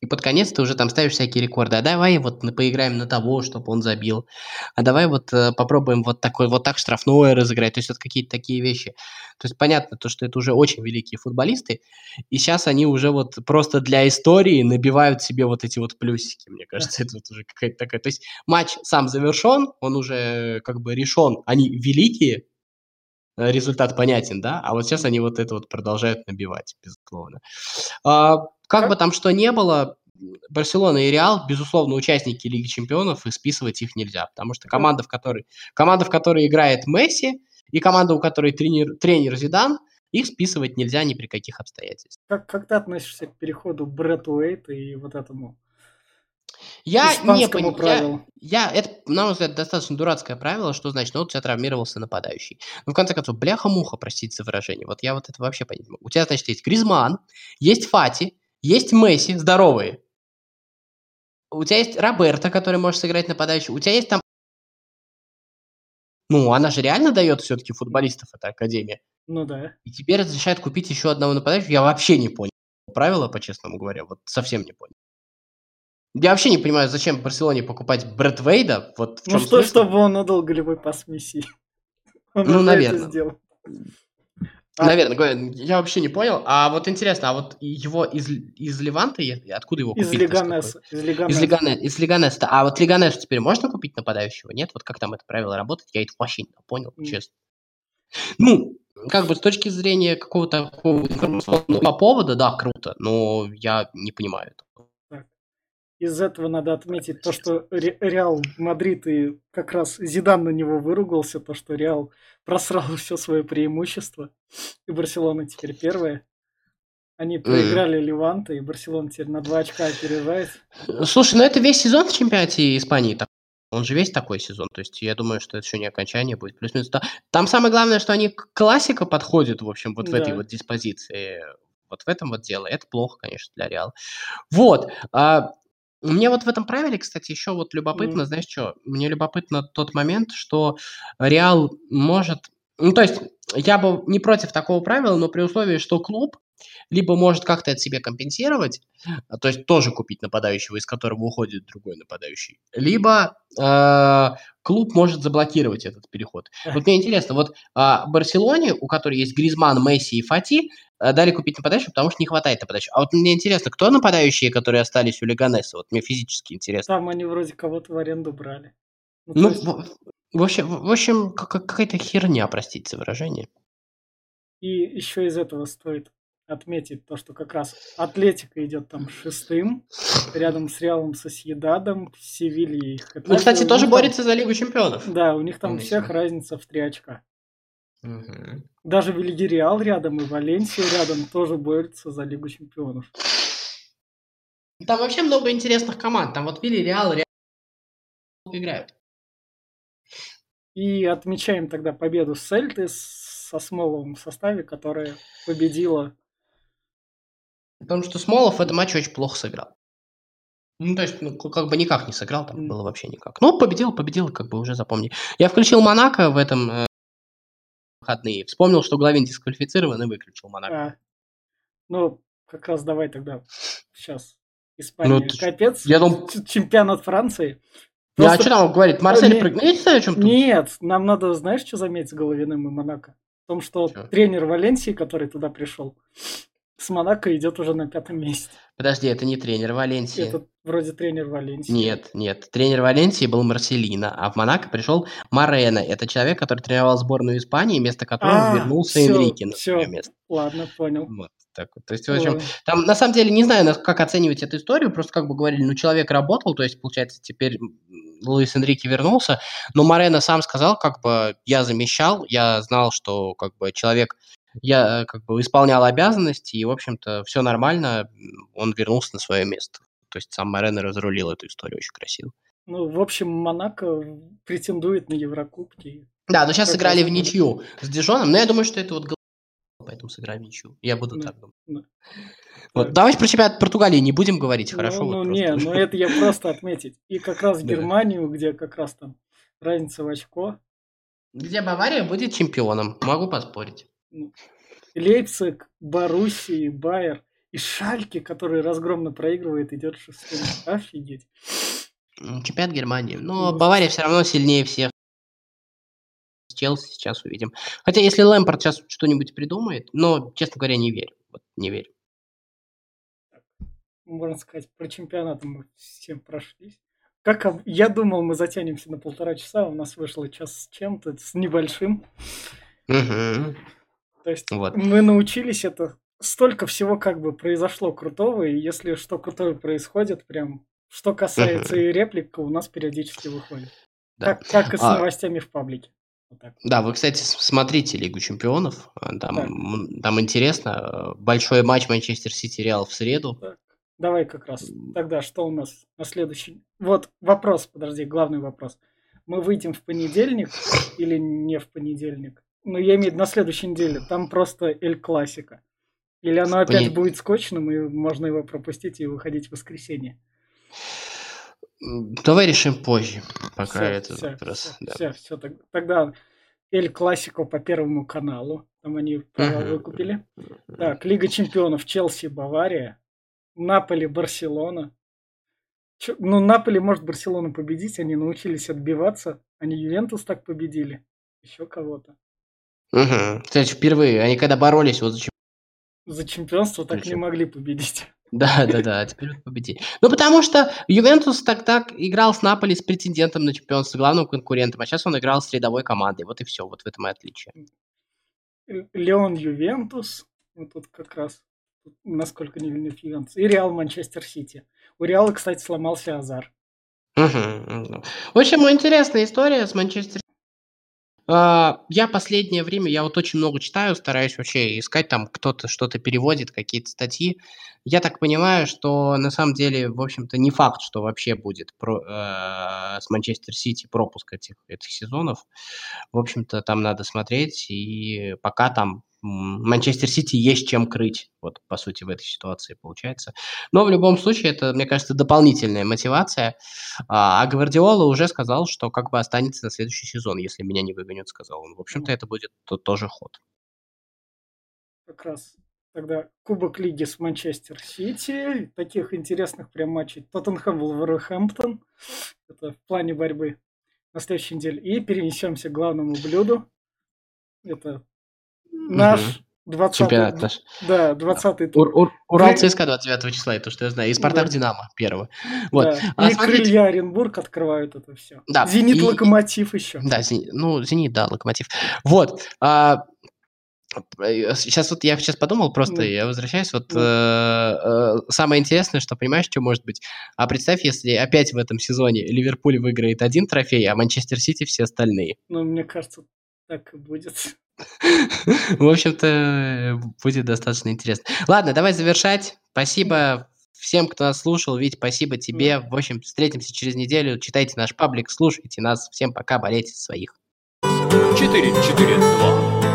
и под конец ты уже там ставишь всякие рекорды. А давай вот поиграем на того, чтобы он забил. А давай вот э, попробуем вот такой вот так штрафное разыграть. То есть вот какие-то такие вещи. То есть понятно то, что это уже очень великие футболисты. И сейчас они уже вот просто для истории набивают себе вот эти вот плюсики. Мне кажется, это вот уже какая-то такая... То есть матч сам завершен, он уже как бы решен. Они великие, э, результат понятен, да, а вот сейчас они вот это вот продолжают набивать, безусловно. А, как бы там что ни было, Барселона и Реал, безусловно, участники Лиги Чемпионов, и списывать их нельзя, потому что команда, в которой, команда, в которой играет Месси, и команда, у которой тренер, тренер Зидан, их списывать нельзя ни при каких обстоятельствах. Как, как ты относишься к переходу Брэд Уэйта и вот этому я не понимаю. Я, я, это, на мой взгляд, достаточно дурацкое правило, что значит, ну вот у тебя травмировался нападающий. Ну, в конце концов, бляха-муха, простите за выражение. Вот я вот это вообще понять могу. У тебя, значит, есть Гризман, есть Фати, есть Месси, здоровые. У тебя есть Роберто, который может сыграть нападающий. У тебя есть там... Ну, она же реально дает все-таки футболистов, эта академия. Ну да. И теперь разрешает купить еще одного нападающего. Я вообще не понял правила, по-честному говоря. Вот совсем не понял. Я вообще не понимаю, зачем Барселоне покупать Брэд Вейда. Вот в ну что, смысл? чтобы он отдал голевой пас Месси. *laughs* Он ну, наверное. А... Наверное, я вообще не понял. А вот интересно, а вот его из, из Леванта, откуда его купить? Из Лиганеса. Из Лиганеса. Из, Лиганес, из Лиганеса. А вот Лиганесу теперь можно купить нападающего? Нет? Вот как там это правило работает? Я это вообще не понял, mm. честно. Ну, как бы с точки зрения какого-то такого информационного повода, да, круто, но я не понимаю этого. Из этого надо отметить то, что Реал Мадрид и как раз Зидан на него выругался, то, что Реал просрал *laughs* все свое преимущество, и Барселона теперь первая. Они проиграли mm. Леванта, и Барселона теперь на два очка опережает. Слушай, ну это весь сезон в чемпионате Испании Он же весь такой сезон. То есть я думаю, что это еще не окончание будет. Плюс-минус. Там самое главное, что они классика подходят, в общем, вот в да. этой вот диспозиции. Вот в этом вот дело. Это плохо, конечно, для Реала. Вот. А, мне вот в этом правиле, кстати, еще вот любопытно, mm. знаешь что, мне любопытно тот момент, что Реал может... Ну, то есть, я бы не против такого правила, но при условии, что клуб либо может как-то это себе компенсировать, а, то есть тоже купить нападающего, из которого уходит другой нападающий, либо э, клуб может заблокировать этот переход. Вот мне интересно, вот э, Барселоне, у которой есть Гризман, Месси и Фати, дали купить нападающего, потому что не хватает нападающего. А вот мне интересно, кто нападающие, которые остались у Леганеса? Вот мне физически интересно. Там они вроде кого-то в аренду брали. Ну, ну есть... в, в общем, в общем какая-то херня, простите за выражение. И еще из этого стоит отметить то, что как раз Атлетика идет там шестым, рядом с Реалом Сосьедадом, Севильей. Ну, кстати, тоже там, борется за Лигу Чемпионов. Да, у них там у всех разница в три очка. Угу. Даже Вильяреал рядом и Валенсия рядом тоже борются за Лигу Чемпионов. Там вообще много интересных команд. Там вот Вильяреал Реал играют. И отмечаем тогда победу Сельты со Смоловым в составе, которая победила. Потому что Смолов в этом матче очень плохо сыграл. Ну, то есть, ну, как бы никак не сыграл, там mm. было вообще никак. Ну, победил, победил, как бы уже запомни. Я включил Монако в этом э, выходные. Вспомнил, что Главин дисквалифицирован и выключил Монако. А. Ну, как раз давай тогда сейчас Испания. Ну, Капец. Я дум... Чемпионат Франции. Просто... Я, а что там говорит? Марсель? Я не знаю, о чем тут. Нет, нам надо, знаешь, что заметить Головиным и Монако? В том, что что? тренер Валенсии, который туда пришел, с Монако идет уже на пятом месте. Подожди, это не тренер Валенсии. Это вроде тренер Валенсии. Нет, нет. Тренер Валенсии был Марселина, а в Монако пришел Марена. Это человек, который тренировал сборную Испании, вместо которого а, вернулся все, Энрике на все. место. Ладно, понял. Вот так вот. То есть, в общем, там на самом деле не знаю, как оценивать эту историю, просто как бы говорили, ну, человек работал, то есть, получается, теперь Луис Энрике вернулся, но Морено сам сказал, как бы, я замещал, я знал, что, как бы, человек, я, как бы, исполнял обязанности, и, в общем-то, все нормально, он вернулся на свое место. То есть, сам Морено разрулил эту историю очень красиво. Ну, в общем, Монако претендует на Еврокубки. Да, но сейчас сыграли в ничью с Дижоном, но я думаю, что это вот поэтому сыграем ничью. Я буду да, так думать. Да. Вот, давайте про чемпионат Португалии не будем говорить, ну, хорошо? Ну, вот не, ну это я просто отметить. И как раз Германию, где как раз там разница в очко. Где Бавария будет чемпионом, могу поспорить. Ну, Лейпциг, Боруссия, Байер и Шальки, который разгромно проигрывает, идет шестым. Офигеть. Чемпионат Германии. Но ну, Бавария все равно сильнее всех. Челси сейчас увидим. Хотя если Лэмпорт сейчас что-нибудь придумает, но, честно говоря, не верю. Вот, не верю. Можно сказать, про чемпионат мы всем прошлись. Как я думал, мы затянемся на полтора часа, у нас вышло час с чем-то, с небольшим. Угу. То есть вот. мы научились это. Столько всего как бы произошло крутого, и если что крутое происходит, прям что касается и реплик, у нас периодически выходит. Да. Как, как и с а... новостями в паблике. Вот да, вы, кстати, смотрите Лигу чемпионов. А, там, да. там интересно. Большой матч Манчестер Сити Реал в среду. Так. Давай как раз. Тогда что у нас на следующий... Вот вопрос, подожди, главный вопрос. Мы выйдем в понедельник или не в понедельник? Ну, я имею в виду на следующей неделе. Там просто Эль Классика. Или оно опять Понед... будет скотчным, и можно его пропустить и выходить в воскресенье? Давай решим позже, пока все, это все, вопрос. Все, да. все, все, тогда Эль Классико по Первому каналу, там они права выкупили. Так, Лига Чемпионов Челси, Бавария, Наполи, Барселона. Че, ну, Наполи может Барселону победить, они научились отбиваться, они Ювентус так победили, еще кого-то. Угу. Кстати, впервые, они когда боролись вот за чемпионство. За чемпионство так Причем? не могли победить. *laughs* Да, да, да, теперь победи. Ну, потому что Ювентус так так играл с Наполи с претендентом на чемпионство, главным конкурентом, а сейчас он играл с рядовой командой. Вот и все, вот в этом и отличие. Леон Ювентус, вот тут как раз, насколько не Ювентус, и Реал Манчестер Сити. У Реала, кстати, сломался Азар. Угу. В общем, интересная история с Манчестер я последнее время, я вот очень много читаю, стараюсь вообще искать там, кто-то что-то переводит, какие-то статьи. Я так понимаю, что на самом деле, в общем-то, не факт, что вообще будет про, э, с Манчестер Сити пропуск этих, этих сезонов. В общем-то, там надо смотреть, и пока там Манчестер Сити есть чем крыть, вот, по сути, в этой ситуации получается. Но в любом случае, это, мне кажется, дополнительная мотивация. А, а Гвардиола уже сказал, что как бы останется на следующий сезон, если меня не выгонят, сказал он. В общем-то, это будет то, тоже ход. Как раз тогда Кубок Лиги с Манчестер Сити. Таких интересных прям матчей. Тоттенхэм, Вулверхэмптон. Это в плане борьбы на следующей неделе. И перенесемся к главному блюду. Это Наш 20 Чемпионат наш. Да, 20-й тур. Ур, Ур, Урал ЦСКА 29 числа, это что я знаю. И Спартак да. Динамо первого. Вот. Да. А, и смотрите... Крылья Оренбург открывают это все. Да. Зенит и... Локомотив еще. Да, зенит, ну, Зенит, да, Локомотив. Вот. А, Сейчас вот я сейчас подумал, просто mm. я возвращаюсь. Вот mm. э, э, самое интересное, что понимаешь, что может быть. А представь, если опять в этом сезоне Ливерпуль выиграет один трофей, а Манчестер Сити все остальные. Ну, мне кажется, так и будет. В общем-то, будет достаточно интересно. Ладно, давай завершать. Спасибо всем, кто нас слушал. Вить, спасибо тебе. В общем, встретимся через неделю. Читайте наш паблик, слушайте нас. Всем пока, болейте своих. 4-4-2